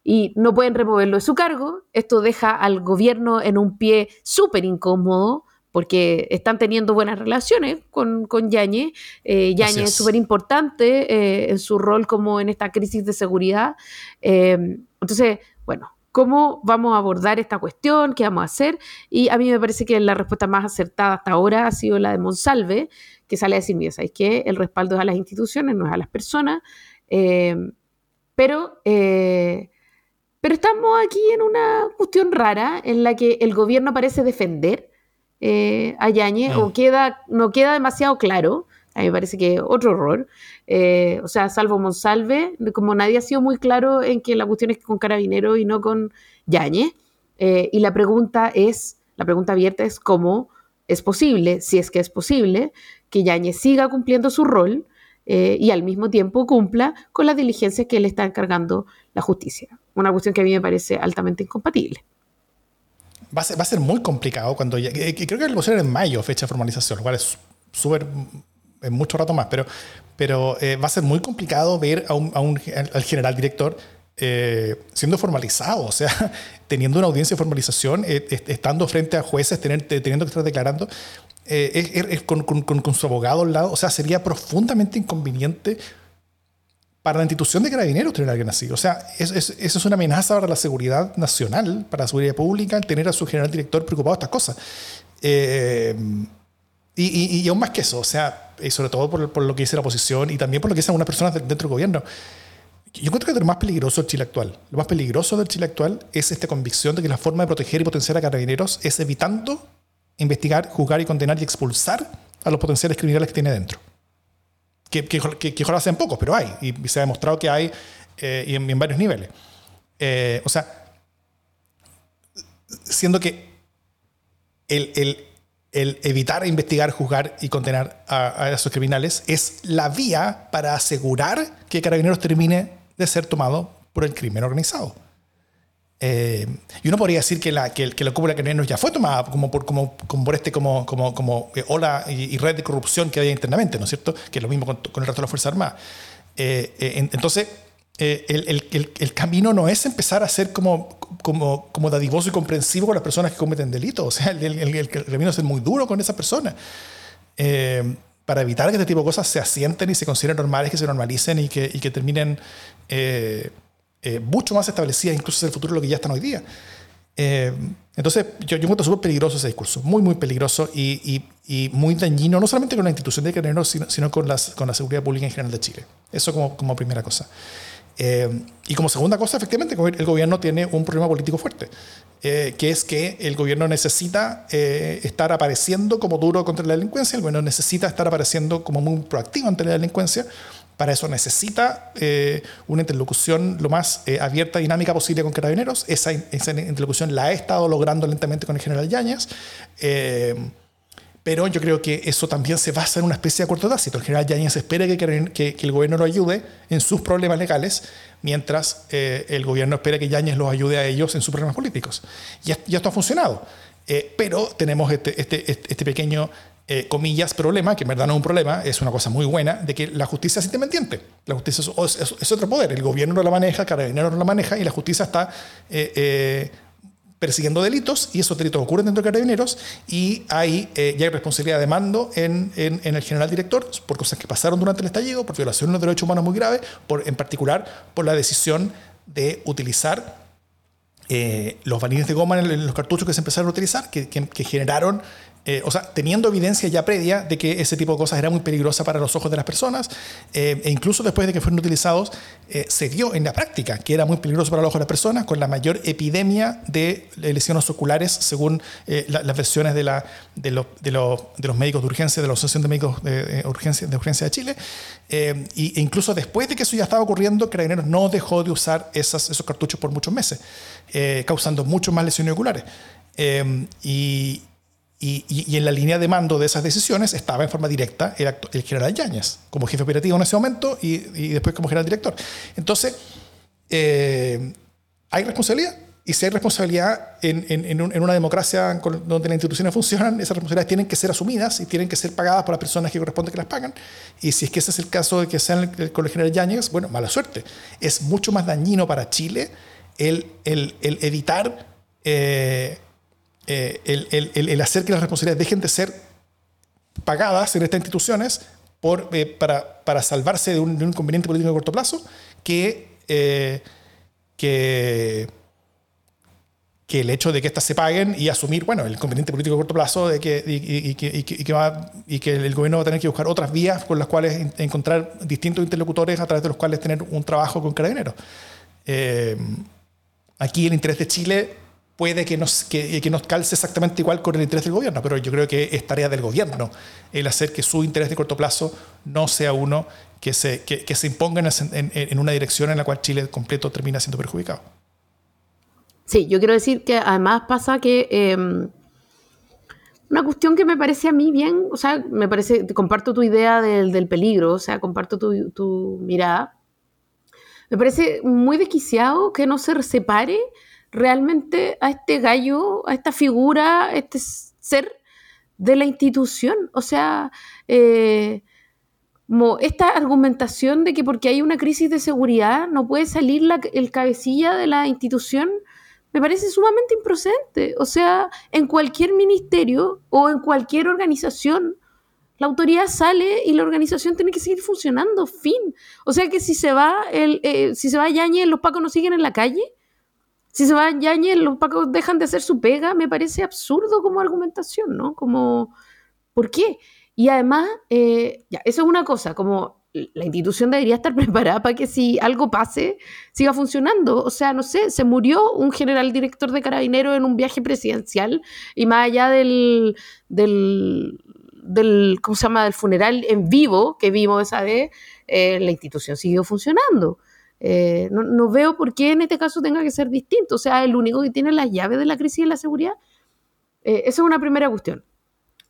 y no pueden removerlo de su cargo. Esto deja al gobierno en un pie súper incómodo porque están teniendo buenas relaciones con, con Yañez. Eh, Yañez es súper importante eh, en su rol como en esta crisis de seguridad. Eh, entonces, bueno, ¿cómo vamos a abordar esta cuestión? ¿Qué vamos a hacer? Y a mí me parece que la respuesta más acertada hasta ahora ha sido la de Monsalve, que sale a decir, mira, ¿sabes qué? El respaldo es a las instituciones, no es a las personas. pero pero estamos aquí en una cuestión rara en la que el gobierno parece defender eh, a Yañez o queda, no queda demasiado claro. A mí me parece que otro error. Eh, o sea, salvo Monsalve, como nadie ha sido muy claro en que la cuestión es con Carabinero y no con Yañez. Eh, y la pregunta es, la pregunta abierta es cómo es posible, si es que es posible, que Yañez siga cumpliendo su rol y al mismo tiempo cumpla con las diligencias que le está encargando la justicia. Una cuestión que a mí me parece altamente incompatible. Va a ser, muy complicado cuando ya, creo que lo pusieron en mayo, fecha de formalización, lo cual es súper, en mucho rato más, pero, pero eh, va a ser muy complicado ver a un, al general director eh, siendo formalizado, o sea, teniendo una audiencia de formalización, eh, estando frente a jueces, teniendo que estar declarando, con, con, con, su abogado al lado, o sea, sería profundamente inconveniente para la institución de carabineros tener a alguien así. O sea, eso es, una amenaza para la seguridad nacional, para la seguridad pública, tener a su general director preocupado de estas cosas. Eh, y, aún más que eso, o sea, y sobre todo por, por, lo que dice la oposición y también por lo que dicen algunas personas dentro del gobierno. Yo creo que lo más peligroso del Chile actual, lo más peligroso del Chile actual es esta convicción de que la forma de proteger y potenciar a carabineros es evitando investigar, juzgar y condenar y expulsar a los potenciales criminales que tiene dentro que, que, que, ojalá sean pocos, pero hay, y, se ha demostrado que hay eh, y en, varios niveles. Eh, o sea, siendo que el, el, el, evitar investigar, juzgar y condenar a, esos criminales es la vía para asegurar que Carabineros termine de ser tomado por el crimen organizado. Eh, y uno podría decir que la, que, que la cúpula de carabineros ya fue tomada como por, como, como por este como, como, como eh, ola y, red de corrupción que había internamente, ¿no es cierto? Que es lo mismo con, con el resto de las Fuerzas Armadas. Eh, entonces, el, el, el, camino no es empezar a ser como, como, como dadivoso y comprensivo con las personas que cometen delitos. O sea, el, camino es ser muy duro con esas personas. para evitar que este tipo de cosas se asienten y se consideren normales, que se normalicen y que, y que terminen eh, mucho más establecidas incluso en el futuro de lo que ya están hoy día. Eh, entonces, yo, yo encuentro súper peligroso ese discurso, muy, muy peligroso y, y, muy dañino, no solamente con la institución de carabineros, sino, sino, con, las, con la seguridad pública en general de Chile. Eso como, como primera cosa. Eh, y como segunda cosa, efectivamente, el gobierno tiene un problema político fuerte, que es que el gobierno necesita estar apareciendo como duro contra la delincuencia, el gobierno necesita estar apareciendo como muy proactivo ante la delincuencia, para eso necesita eh, una interlocución lo más eh, abierta y dinámica posible con carabineros. Esa, esa, interlocución la ha estado logrando lentamente con el general Yáñez. Eh, pero yo creo que eso también se basa en una especie de acuerdo tácito. El general Yáñez espera que, el gobierno lo ayude en sus problemas legales, mientras el gobierno espera que Yáñez los ayude a ellos en sus problemas políticos. Y, esto ha funcionado. pero tenemos este, este, este, este pequeño eh, comillas, problema, que en verdad no es un problema, es una cosa muy buena, de que la justicia es independiente. La justicia es, otro poder. El gobierno no la maneja, Carabineros no la maneja y la justicia está eh, eh, persiguiendo delitos y esos delitos ocurren dentro de Carabineros y hay, ya hay responsabilidad de mando en, en, el general director por cosas que pasaron durante el estallido, por violaciones de los derechos humanos muy graves, por, en particular por la decisión de utilizar los balines de goma en los cartuchos que se empezaron a utilizar, que, que generaron eh, o sea, teniendo evidencia ya previa de que ese tipo de cosas era muy peligrosa para los ojos de las personas, eh, e incluso después de que fueron utilizados, eh, se vio en la práctica que era muy peligroso para los ojos de las personas, con la mayor epidemia de lesiones oculares, según las versiones de, la, de, de, los médicos de urgencia, de la Asociación de Médicos de, urgencia, de urgencia de Chile. y, e incluso después de que eso ya estaba ocurriendo, Carabineros no dejó de usar esas, esos cartuchos por muchos meses, causando mucho más lesiones oculares. y Y, en la línea de mando de esas decisiones estaba en forma directa el, general Yáñez, como jefe operativo en ese momento y, después como general director. Entonces, eh, hay responsabilidad. Y si hay responsabilidad en, una democracia donde las instituciones funcionan, esas responsabilidades tienen que ser asumidas y tienen que ser pagadas por las personas que corresponde que las pagan. Y si es que ese es el caso de que sean el, con el general Yáñez, bueno, mala suerte. Es mucho más dañino para Chile el, el, evitar, eh, eh, el, hacer que las responsabilidades dejen de ser pagadas en estas instituciones eh, para, salvarse de un, inconveniente político de corto plazo que, que que el hecho de que éstas se paguen y asumir, bueno, el inconveniente político a corto plazo de que, y, que, que, va, y que el gobierno va a tener que buscar otras vías con las cuales encontrar distintos interlocutores a través de los cuales tener un trabajo con carabineros. Eh, aquí el interés de Chile puede que nos, que, nos calce exactamente igual con el interés del gobierno, pero yo creo que es tarea del gobierno el hacer que su interés de corto plazo no sea uno que se, que, se imponga en, en una dirección en la cual Chile completo termina siendo perjudicado. Sí, yo quiero decir que además pasa que em, una cuestión que me parece a mí bien, o sea, me parece, comparto tu idea del, peligro, o sea, comparto tu, mirada. Me parece muy desquiciado que no se separe realmente a este gallo, a esta figura, a este ser de la institución. O sea, eh, esta argumentación de que porque hay una crisis de seguridad no puede salir el cabecilla de la institución me parece sumamente improcedente. O sea, en cualquier ministerio o en cualquier organización, la autoridad sale y la organización tiene que seguir funcionando, fin. O sea que si se va, el, eh, si se va Yañez, los pacos no siguen en la calle. Si se va Yañez, los pacos dejan de hacer su pega. Me parece absurdo como argumentación, ¿no? Como, ¿por qué? Y además, eh, ya, eso es una cosa, como la institución debería estar preparada para que si algo pase, siga funcionando. O sea, no sé, se murió un general director de carabineros en un viaje presidencial y más allá del, del, del ¿cómo se llama?, del funeral en vivo que vimos esa vez, eh, la institución siguió funcionando. Eh, no, veo por qué en este caso tenga que ser distinto. O sea, el único que tiene las llaves de la crisis es la seguridad. Eh, esa es una primera cuestión.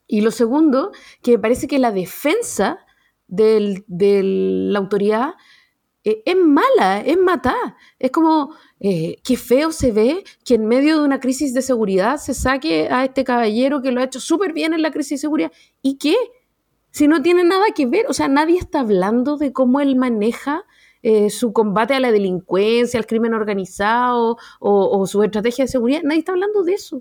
Y lo segundo, que me parece que la defensa de la autoridad eh, es mala, es matar. Es como, eh, qué feo se ve que en medio de una crisis de seguridad se saque a este caballero que lo ha hecho súper bien en la crisis de seguridad. ¿Y qué? Si no tiene nada que ver, o sea, nadie está hablando de cómo él maneja eh, su combate a la delincuencia, al crimen organizado o, su estrategia de seguridad. Nadie está hablando de eso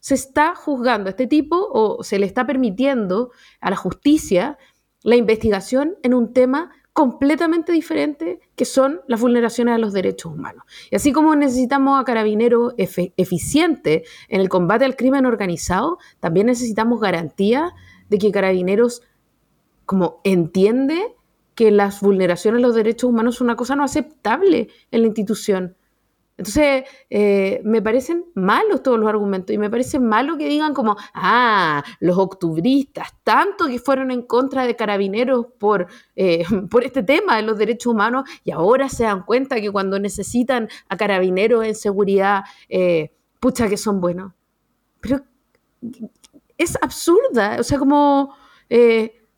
se está juzgando a este tipo o se le está permitiendo a la justicia la investigación en un tema completamente diferente que son las vulneraciones a los derechos humanos. Y así como necesitamos a carabineros eficientes en el combate al crimen organizado, también necesitamos garantía de que carabineros como entiende que las vulneraciones a los derechos humanos son una cosa no aceptable en la institución entonces, eh, me parecen malos todos los argumentos y me parece malo que digan como, ah, los octubristas, tanto que fueron en contra de carabineros por, eh, por este tema de los derechos humanos y ahora se dan cuenta que cuando necesitan a carabineros en seguridad, eh, pucha que son buenos. Pero es absurda, o sea, como...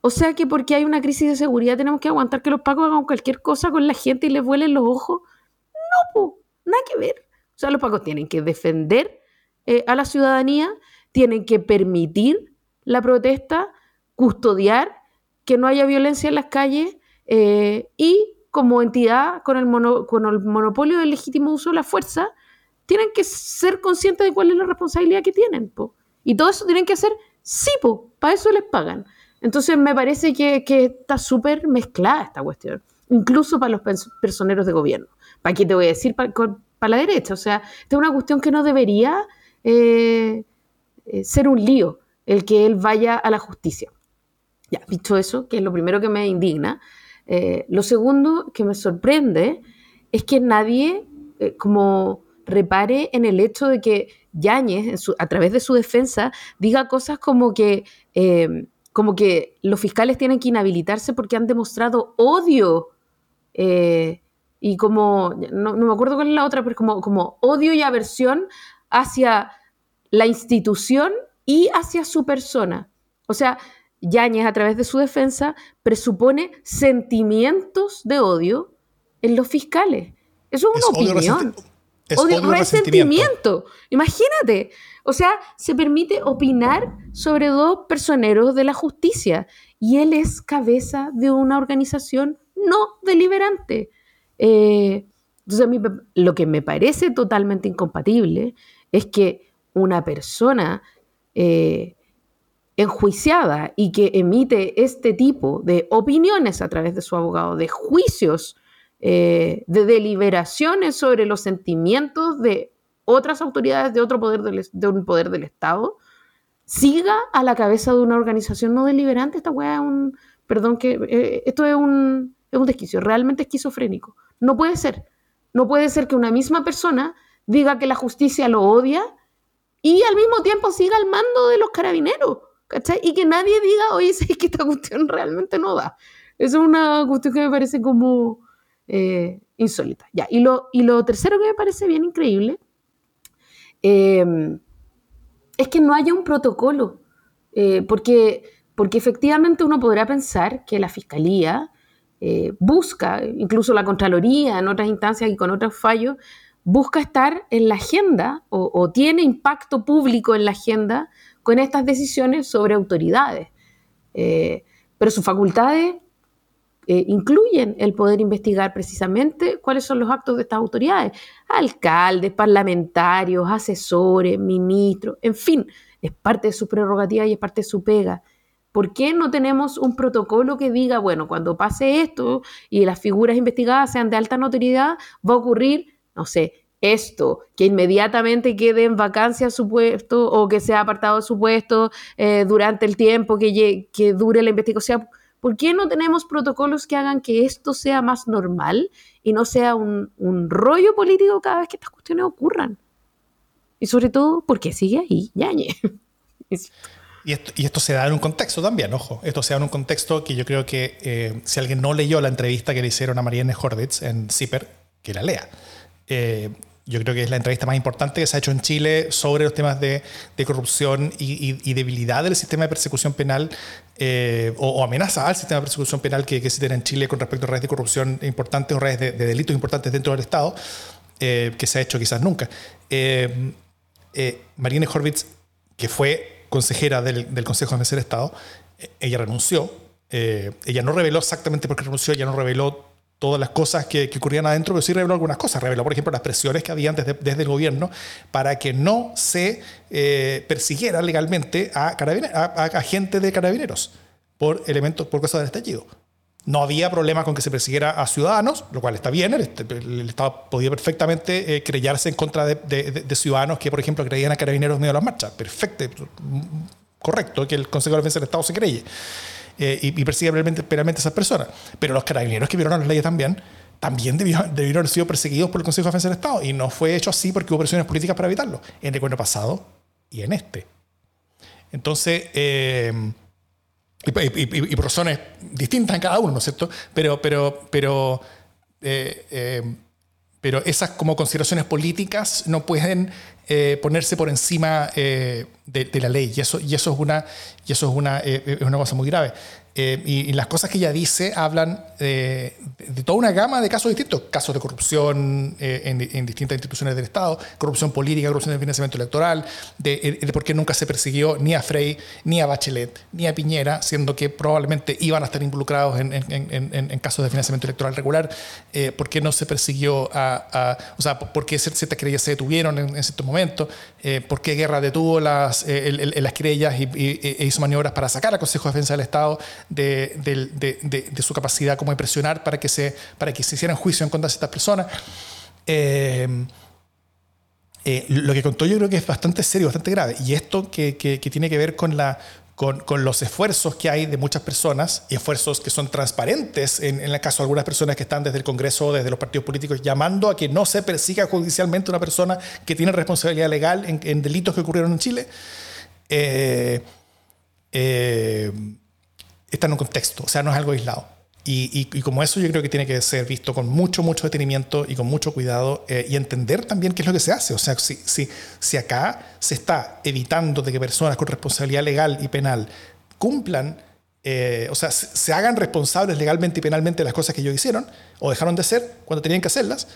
o sea que porque hay una crisis de seguridad tenemos que aguantar que los pacos hagan cualquier cosa con la gente y les vuelen los ojos. No, po. Nada que ver. O sea, los pacos tienen que defender eh, a la ciudadanía, tienen que permitir la protesta, custodiar que no haya violencia en las calles eh, y como entidad con el, con el monopolio del legítimo uso de la fuerza, tienen que ser conscientes de cuál es la responsabilidad que tienen. Y todo eso tienen que hacer, sí, po, para eso les pagan. Entonces me parece que, está súper mezclada esta cuestión, incluso para los personeros de gobierno. ¿Para qué te voy a decir? Para, la derecha. O sea, esta es una cuestión que no debería eh, eh, ser un lío el que él vaya a la justicia. Ya, dicho eso, que es lo primero que me indigna, eh, lo segundo que me sorprende es que nadie como repare en el hecho de que Yáñez, a través de su defensa, diga cosas como que, como que los fiscales tienen que inhabilitarse porque han demostrado odio y como, no, me acuerdo cuál es la otra, pero como, como odio y aversión hacia la institución y hacia su persona. O sea, Yáñez, a través de su defensa, presupone sentimientos de odio en los fiscales. Eso es una opinión. Odio, resentimiento. Imagínate. O sea, se permite opinar sobre dos personeros de la justicia y él es cabeza de una organización no deliberante. Eh, entonces, a mí lo que me parece totalmente incompatible es que una persona eh, enjuiciada y que emite este tipo de opiniones a través de su abogado, de juicios, eh, de deliberaciones sobre los sentimientos de otras autoridades de otro poder del, de un poder del Estado, siga a la cabeza de una organización no deliberante. Esta weá es un, perdón que, eh, esto es un, es un desquicio, realmente esquizofrénico. No puede ser. No puede ser que una misma persona diga que la justicia lo odia y al mismo tiempo siga al mando de los carabineros. ¿Cachai? Y que nadie diga, oye, es que esta cuestión realmente no da. Es una cuestión que me parece como eh, insólita. Ya, y lo, y lo tercero que me parece bien increíble em, es que no haya un protocolo, eh, porque, porque efectivamente uno podrá pensar que la Fiscalía eh, busca, incluso la Contraloría en otras instancias y con otros fallos, busca estar en la agenda o, tiene impacto público en la agenda con estas decisiones sobre autoridades. Pero sus facultades eh, incluyen el poder investigar precisamente cuáles son los actos de estas autoridades. Alcaldes, parlamentarios, asesores, ministros, en fin, es parte de su prerrogativa y es parte de su pega. ¿Por qué no tenemos un protocolo que diga, bueno, cuando pase esto y las figuras investigadas sean de alta notoriedad, va a ocurrir, no sé, esto, que inmediatamente quede en vacancia su puesto o que sea apartado de su puesto eh, durante el tiempo que, que dure la investigación? ¿Por qué no tenemos protocolos que hagan que esto sea más normal y no sea un, un rollo político cada vez que estas cuestiones ocurran? Y sobre todo, ¿por qué sigue ahí, Yañe? Y esto, y esto, se da en un contexto también, ojo. Esto se da en un contexto que yo creo que eh, si alguien no leyó la entrevista que le hicieron a Marianne Horvitz en CIPER, que la lea. Eh, yo creo que es la entrevista más importante que se ha hecho en Chile sobre los temas de, de corrupción y, debilidad del sistema de persecución penal eh, o, amenaza al sistema de persecución penal que, que existe en Chile con respecto a redes de corrupción importantes o redes de, delitos importantes dentro del Estado, que se ha hecho quizás nunca. Eh, Marianne Horvitz, que fue consejera del, Consejo de Defensa del Estado, eh, ella renunció. Eh, ella no reveló exactamente por qué renunció, ella no reveló todas las cosas que, ocurrían adentro, pero sí reveló algunas cosas. Reveló, por ejemplo, las presiones que habían desde, desde el gobierno para que no se eh, persiguiera legalmente a, a, gente de carabineros por elementos, por cosas del estallido. No había problema con que se persiguiera a ciudadanos, lo cual está bien. El, Estado podía perfectamente eh, creyarse en contra de, ciudadanos que, por ejemplo, creían a carabineros en medio de las marchas. Perfecto, correcto que el Consejo de Defensa del Estado se creye eh, y, persiga penalmente, a esas personas. Pero los carabineros que vieron las leyes también, también debieron, haber sido perseguidos por el Consejo de Defensa del Estado. Y no fue hecho así porque hubo presiones políticas para evitarlo, en el gobierno pasado y en este. Entonces, eh, y, por razones distintas en cada uno, ¿no es cierto? Pero, pero, pero, eh, pero esas como consideraciones políticas no pueden eh, ponerse por encima de, la ley. Y eso, y eso es una, y eso es una, es una cosa muy grave. Eh, y, las cosas que ella dice hablan de, toda una gama de casos distintos, casos de corrupción eh, en, distintas instituciones del Estado, corrupción política, corrupción de financiamiento electoral, de, eh, por qué nunca se persiguió ni a Frey, ni a Bachelet, ni a Piñera, siendo que probablemente iban a estar involucrados en, casos de financiamiento electoral regular, por qué no se persiguió a, o sea, por qué ciertas querellas se detuvieron en, ciertos momentos, por qué Guerra detuvo las, las querellas y, e hizo maniobras para sacar al Consejo de Defensa del Estado de, su capacidad como de presionar para que se, para que se hicieran juicio en contra de estas personas. Eh, eh, lo que contó yo creo que es bastante serio, bastante grave. Y esto que, tiene que ver con, la, con, los esfuerzos que hay de muchas personas, y esfuerzos que son transparentes, en, el caso de algunas personas que están desde el Congreso, desde los partidos políticos, llamando a que no se persiga judicialmente una persona que tiene responsabilidad legal en, delitos que ocurrieron en Chile. Eh, está en un contexto, o sea, no es algo aislado. Y, como eso yo creo que tiene que ser visto con mucho, mucho detenimiento y con mucho cuidado eh, y entender también qué es lo que se hace. O sea, si, si, si acá se está evitando de que personas con responsabilidad legal y penal cumplan, eh, o sea, se, hagan responsables legalmente y penalmente de las cosas que ellos hicieron o dejaron de hacer cuando tenían que hacerlas,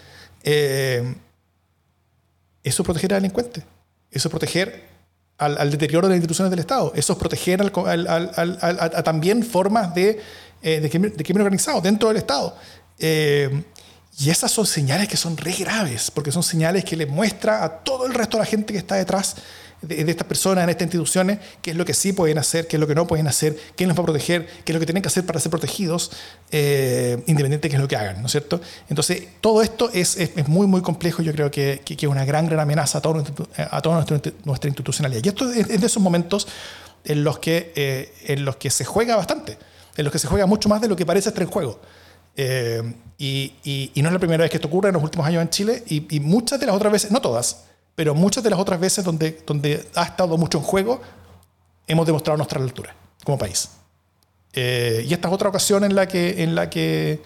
eh, eso es proteger al delincuente. Eso es proteger al, deterioro de las instituciones del Estado. Eso es proteger a también formas de eh, de, crimen, organizado dentro del Estado. Eh, y esas son señales que son re graves, porque son señales que le muestra a todo el resto de la gente que está detrás de, estas personas, en estas instituciones, qué es lo que sí pueden hacer, qué es lo que no pueden hacer, quién los va a proteger, qué es lo que tienen que hacer para ser protegidos, eh, independiente de qué es lo que hagan, ¿no es cierto? Entonces, todo esto es, es, muy, muy complejo. Yo creo que, que, es una gran, gran amenaza a, todo a toda nuestra, nuestra institucionalidad. Y esto es, de esos momentos en los que, en los que se juega bastante en los que se juega mucho más de lo que parece estar en juego. Eh, y, no es la primera vez que esto ocurre en los últimos años en Chile y, muchas de las otras veces, no todas, pero muchas de las otras veces donde, donde ha estado mucho en juego, hemos demostrado nuestra altura como país. Eh, y esta es otra ocasión en la, que, en, la que,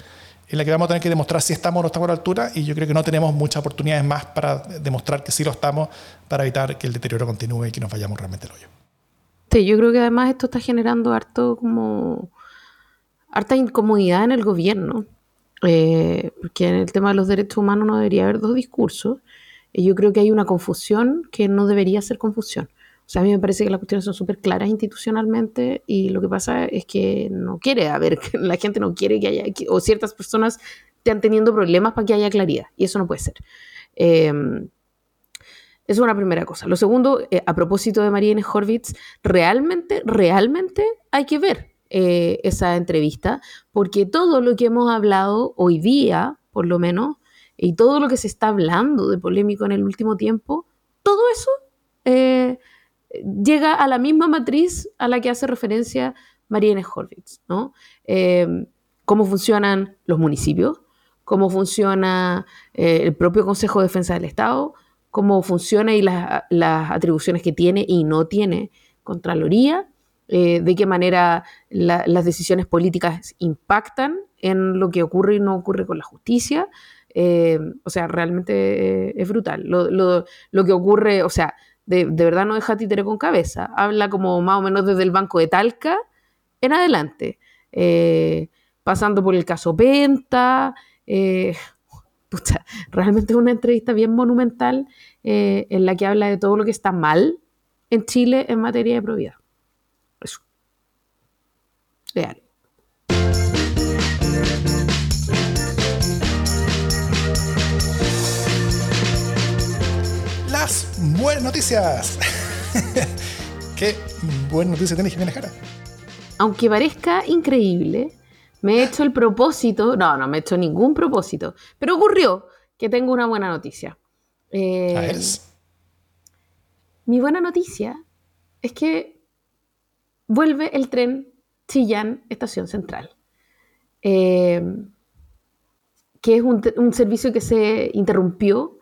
en la que vamos a tener que demostrar si estamos o no estamos a la altura y yo creo que no tenemos muchas oportunidades más para demostrar que sí lo estamos para evitar que el deterioro continúe y que nos vayamos realmente al hoyo. Sí, yo creo que además esto está generando harto como harta incomodidad en el gobierno, eh, porque en el tema de los derechos humanos no debería haber dos discursos. Yo creo que hay una confusión que no debería ser confusión. O sea, a mí me parece que las cuestiones son súper claras institucionalmente y lo que pasa es que no quiere haber, la gente no quiere que haya, o ciertas personas estén teniendo problemas para que haya claridad y eso no puede ser. Eh, es una primera cosa. Lo segundo, eh, a propósito de Marianne Horvitz, realmente, realmente hay que ver eh, esa entrevista, porque todo lo que hemos hablado hoy día, por lo menos, y todo lo que se está hablando de polémico en el último tiempo, todo eso eh, llega a la misma matriz a la que hace referencia Marianne Horvitz, ¿no? Em, cómo funcionan los municipios, cómo funciona eh, el propio Consejo de Defensa del Estado, cómo funciona y las, atribuciones que tiene y no tiene Contraloría, eh, de qué manera las decisiones políticas impactan en lo que ocurre y no ocurre con la justicia. Eh, o sea, realmente eh, es brutal. Lo, que ocurre, o sea, de, verdad no deja títere con cabeza. Habla como más o menos desde el banco de Talca en adelante. pasando por el caso Penta. realmente es una entrevista bien monumental en la que habla de todo lo que está mal en Chile en materia de probidad. Eso. Las buenas noticias. Qué buena noticia tenés, Jimena Jara. Aunque parezca increíble, me he hecho el propósito, no, no me he hecho ningún propósito, pero ocurrió que tengo una buena noticia. Eh, mi buena noticia es que vuelve el tren Chillán Estación Central, eh, que es un, servicio que se interrumpió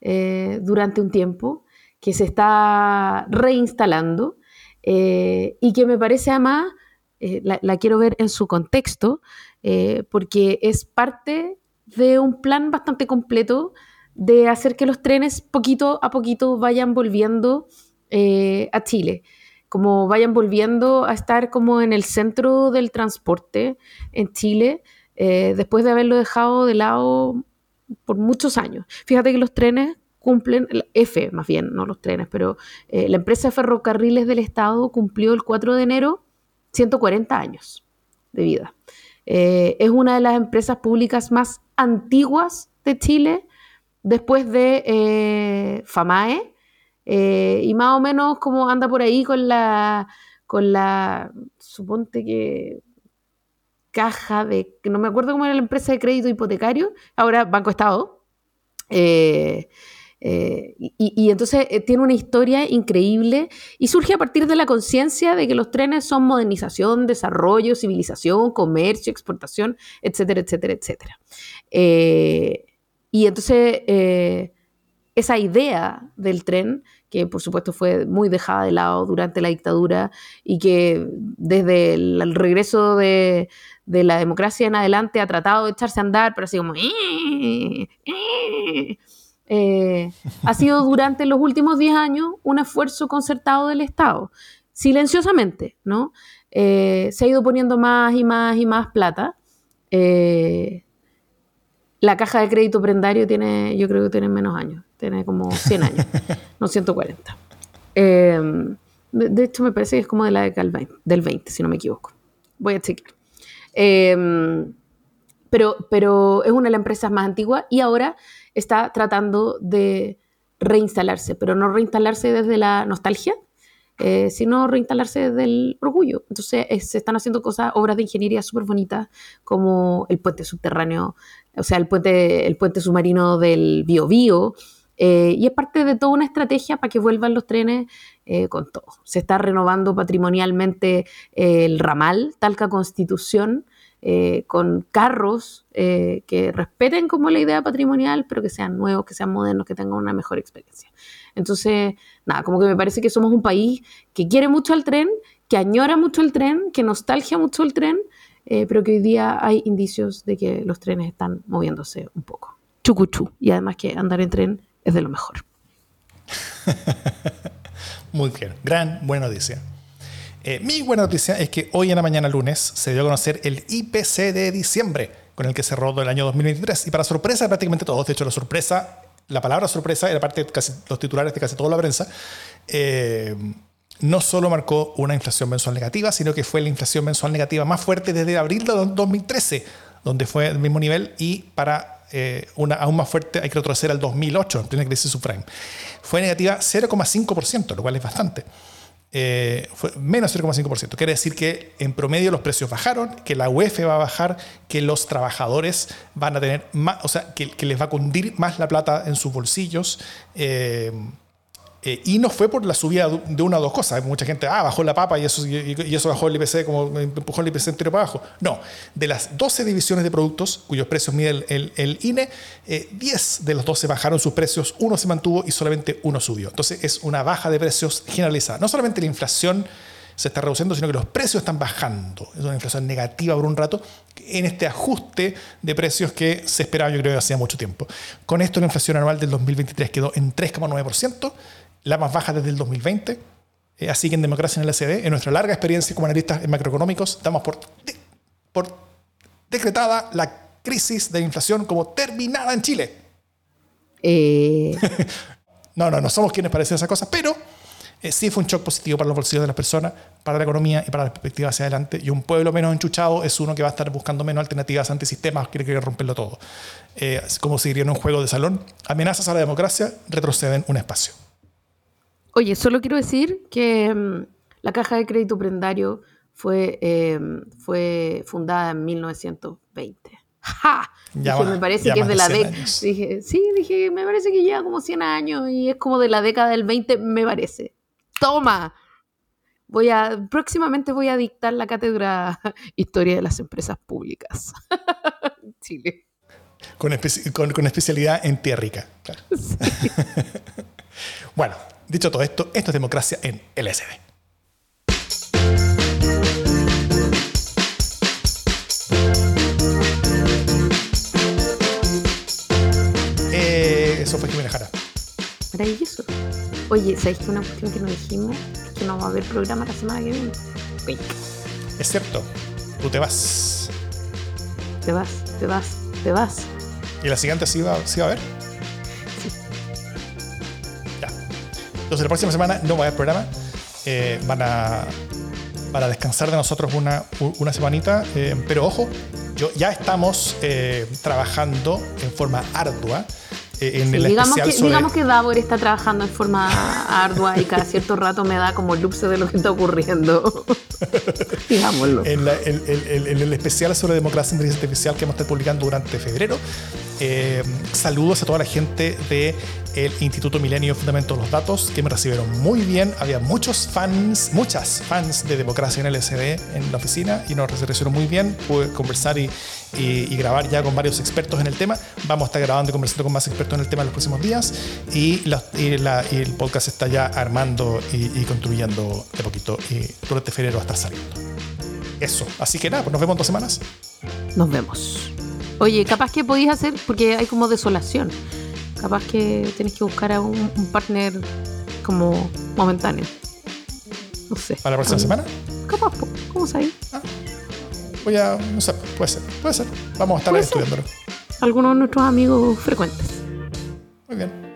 eh, durante un tiempo, que se está reinstalando eh, y que me parece además, la, la, quiero ver en su contexto, porque es parte de un plan bastante completo de hacer que los trenes poquito a poquito vayan volviendo a Chile como vayan volviendo a estar como en el centro del transporte en Chile, eh, después de haberlo dejado de lado por muchos años. Fíjate que los trenes cumplen, F más bien, no los trenes, pero eh, la empresa de ferrocarriles del Estado cumplió el 4 de enero 140 años de vida. Eh, es una de las empresas públicas más antiguas de Chile, después de FAMAE, eh, y más o menos como anda por ahí con la, con la, suponte que caja de, no me acuerdo cómo era la empresa de crédito hipotecario, ahora Banco Estado. Eh, eh, y, entonces tiene una historia increíble y surge a partir de la conciencia de que los trenes son modernización, desarrollo, civilización, comercio, exportación, etcétera, etcétera, etcétera. y entonces esa idea del tren que por supuesto fue muy dejada de lado durante la dictadura y que desde el, regreso de, la democracia en adelante ha tratado de echarse a andar, pero así como... Eh, eh". Eh, ha sido durante los últimos 10 años un esfuerzo concertado del Estado, silenciosamente, ¿no? se ha ido poniendo más y más y más plata. la caja de crédito prendario tiene, yo creo que tiene menos años tiene como 100 años, no 140. Em, de, hecho, me parece que es como de la década del 20, si no me equivoco. Voy a chequear. Em, pero, pero es una de las empresas más antiguas y ahora está tratando de reinstalarse, pero no reinstalarse desde la nostalgia, eh, sino reinstalarse desde el orgullo. Entonces se están haciendo cosas, obras de ingeniería súper bonitas, como el puente subterráneo, o sea, el puente, el puente submarino del Biobío, eh, y es parte de toda una estrategia para que vuelvan los trenes eh, con todo. Se está renovando patrimonialmente eh, el ramal, Talca Constitución, con carros que respeten como la idea patrimonial, pero que sean nuevos, que sean modernos, que tengan una mejor experiencia. Entonces, nada, como que me parece que somos un país que quiere mucho al tren, que añora mucho el tren, que nostalgia mucho el tren, pero que hoy día hay indicios de que los trenes están moviéndose un poco. Chucuchú. Y además que andar en tren es de lo mejor. Muy bien, gran buena noticia. Eh, mi buena noticia es que hoy en la mañana lunes se dio a conocer el IPC de diciembre, con el que se rodó el año 2023. Y para sorpresa de prácticamente todos, de hecho la sorpresa, la palabra sorpresa era parte de casi los titulares de casi toda la prensa, eh, no solo marcó una inflación mensual negativa, sino que fue la inflación mensual negativa más fuerte desde abril de 2013, donde fue el mismo nivel y para eh, una, aún más fuerte, hay que retroceder al 2008, en plena crisis subprime. Fue negativa 0,5%, lo cual es bastante. Eh, fue menos 0,5%. Quiere decir que en promedio los precios bajaron, que la UEF va a bajar, que los trabajadores van a tener más, o sea, que, les va a cundir más la plata en sus bolsillos. Eh, eh, y no fue por la subida de una o dos cosas. Mucha gente, ah, bajó la papa y eso, y, eso bajó el IPC, como empujó el IPC entero para abajo. No, de las 12 divisiones de productos cuyos precios mide el, INE, 10 eh, de los 12 bajaron sus precios, uno se mantuvo y solamente uno subió. Entonces es una baja de precios generalizada. No solamente la inflación se está reduciendo, sino que los precios están bajando. Es una inflación negativa por un rato en este ajuste de precios que se esperaba, yo creo, hacía mucho tiempo. Con esto, la inflación anual del 2023 quedó en 3,9% la más baja desde el 2020. Eh, así que en Democracia en el SD, en nuestra larga experiencia como analistas macroeconómicos, damos por, por decretada la crisis de inflación como terminada en Chile. Eh. no, no, no somos quienes parecen esas cosas, pero eh, sí fue un shock positivo para los bolsillos de las personas, para la economía y para la perspectiva hacia adelante. Y un pueblo menos enchuchado es uno que va a estar buscando menos alternativas antisistemas, quiere, quiere romperlo todo. como si diría en un juego de salón, amenazas a la democracia retroceden un espacio. Oye, solo quiero decir que mm, la caja de crédito prendario fue, em, fue fundada en 1920. ¡Ja! dije, me parece que es de la década. Dije, sí, dije, me parece que lleva como 100 años y es como de la década del 20, me parece. ¡Toma! Voy a, próximamente voy a dictar la cátedra Historia de las Empresas Públicas. Chile. Con, con, especialidad en tierrica. Claro. bueno, Dicho todo esto, esto es democracia en LSD. Eh, eso fue Jimena Jara. Maravilloso. Oye, ¿sabéis que una cuestión que nos dijimos es que no va a haber programa la semana que viene? Es cierto, tú te vas. Te vas, te vas, te vas. ¿Y la siguiente sí va, sí va a haber? Entonces la próxima semana no va a haber programa. Eh, van, a, para descansar de nosotros una, una semanita. Eh, pero ojo, yo, ya estamos eh, trabajando en forma ardua. En el digamos, que, digamos que Davor está trabajando en forma ardua y cada cierto rato me da como luxe de lo que está ocurriendo. Digámoslo. En, en, el especial sobre democracia inteligencia artificial que vamos a estar publicando durante febrero, Eh, saludos a toda la gente del Instituto Milenio Fundamento de los Datos, que me recibieron muy bien. Había muchos fans, muchas fans de democracia en LSD en la oficina y nos recibieron muy bien. Pude conversar y, y, grabar ya con varios expertos en el tema. Vamos a estar grabando y conversando con más expertos en el tema en los próximos días. Y, el podcast está ya armando y, construyendo de poquito. Y durante febrero va a estar saliendo. Eso. Así que nada, pues nos vemos en dos semanas. Nos vemos. Oye, capaz que podéis hacer, porque hay como desolación. Capaz que tienes que buscar a un, partner como momentáneo. No sé. ¿Para la próxima semana? Capaz, ¿cómo sabéis? Ah, voy a, no sé, puede ser, puede ser. Vamos a estar estudiándolo. Algunos de nuestros amigos frecuentes. Muy bien.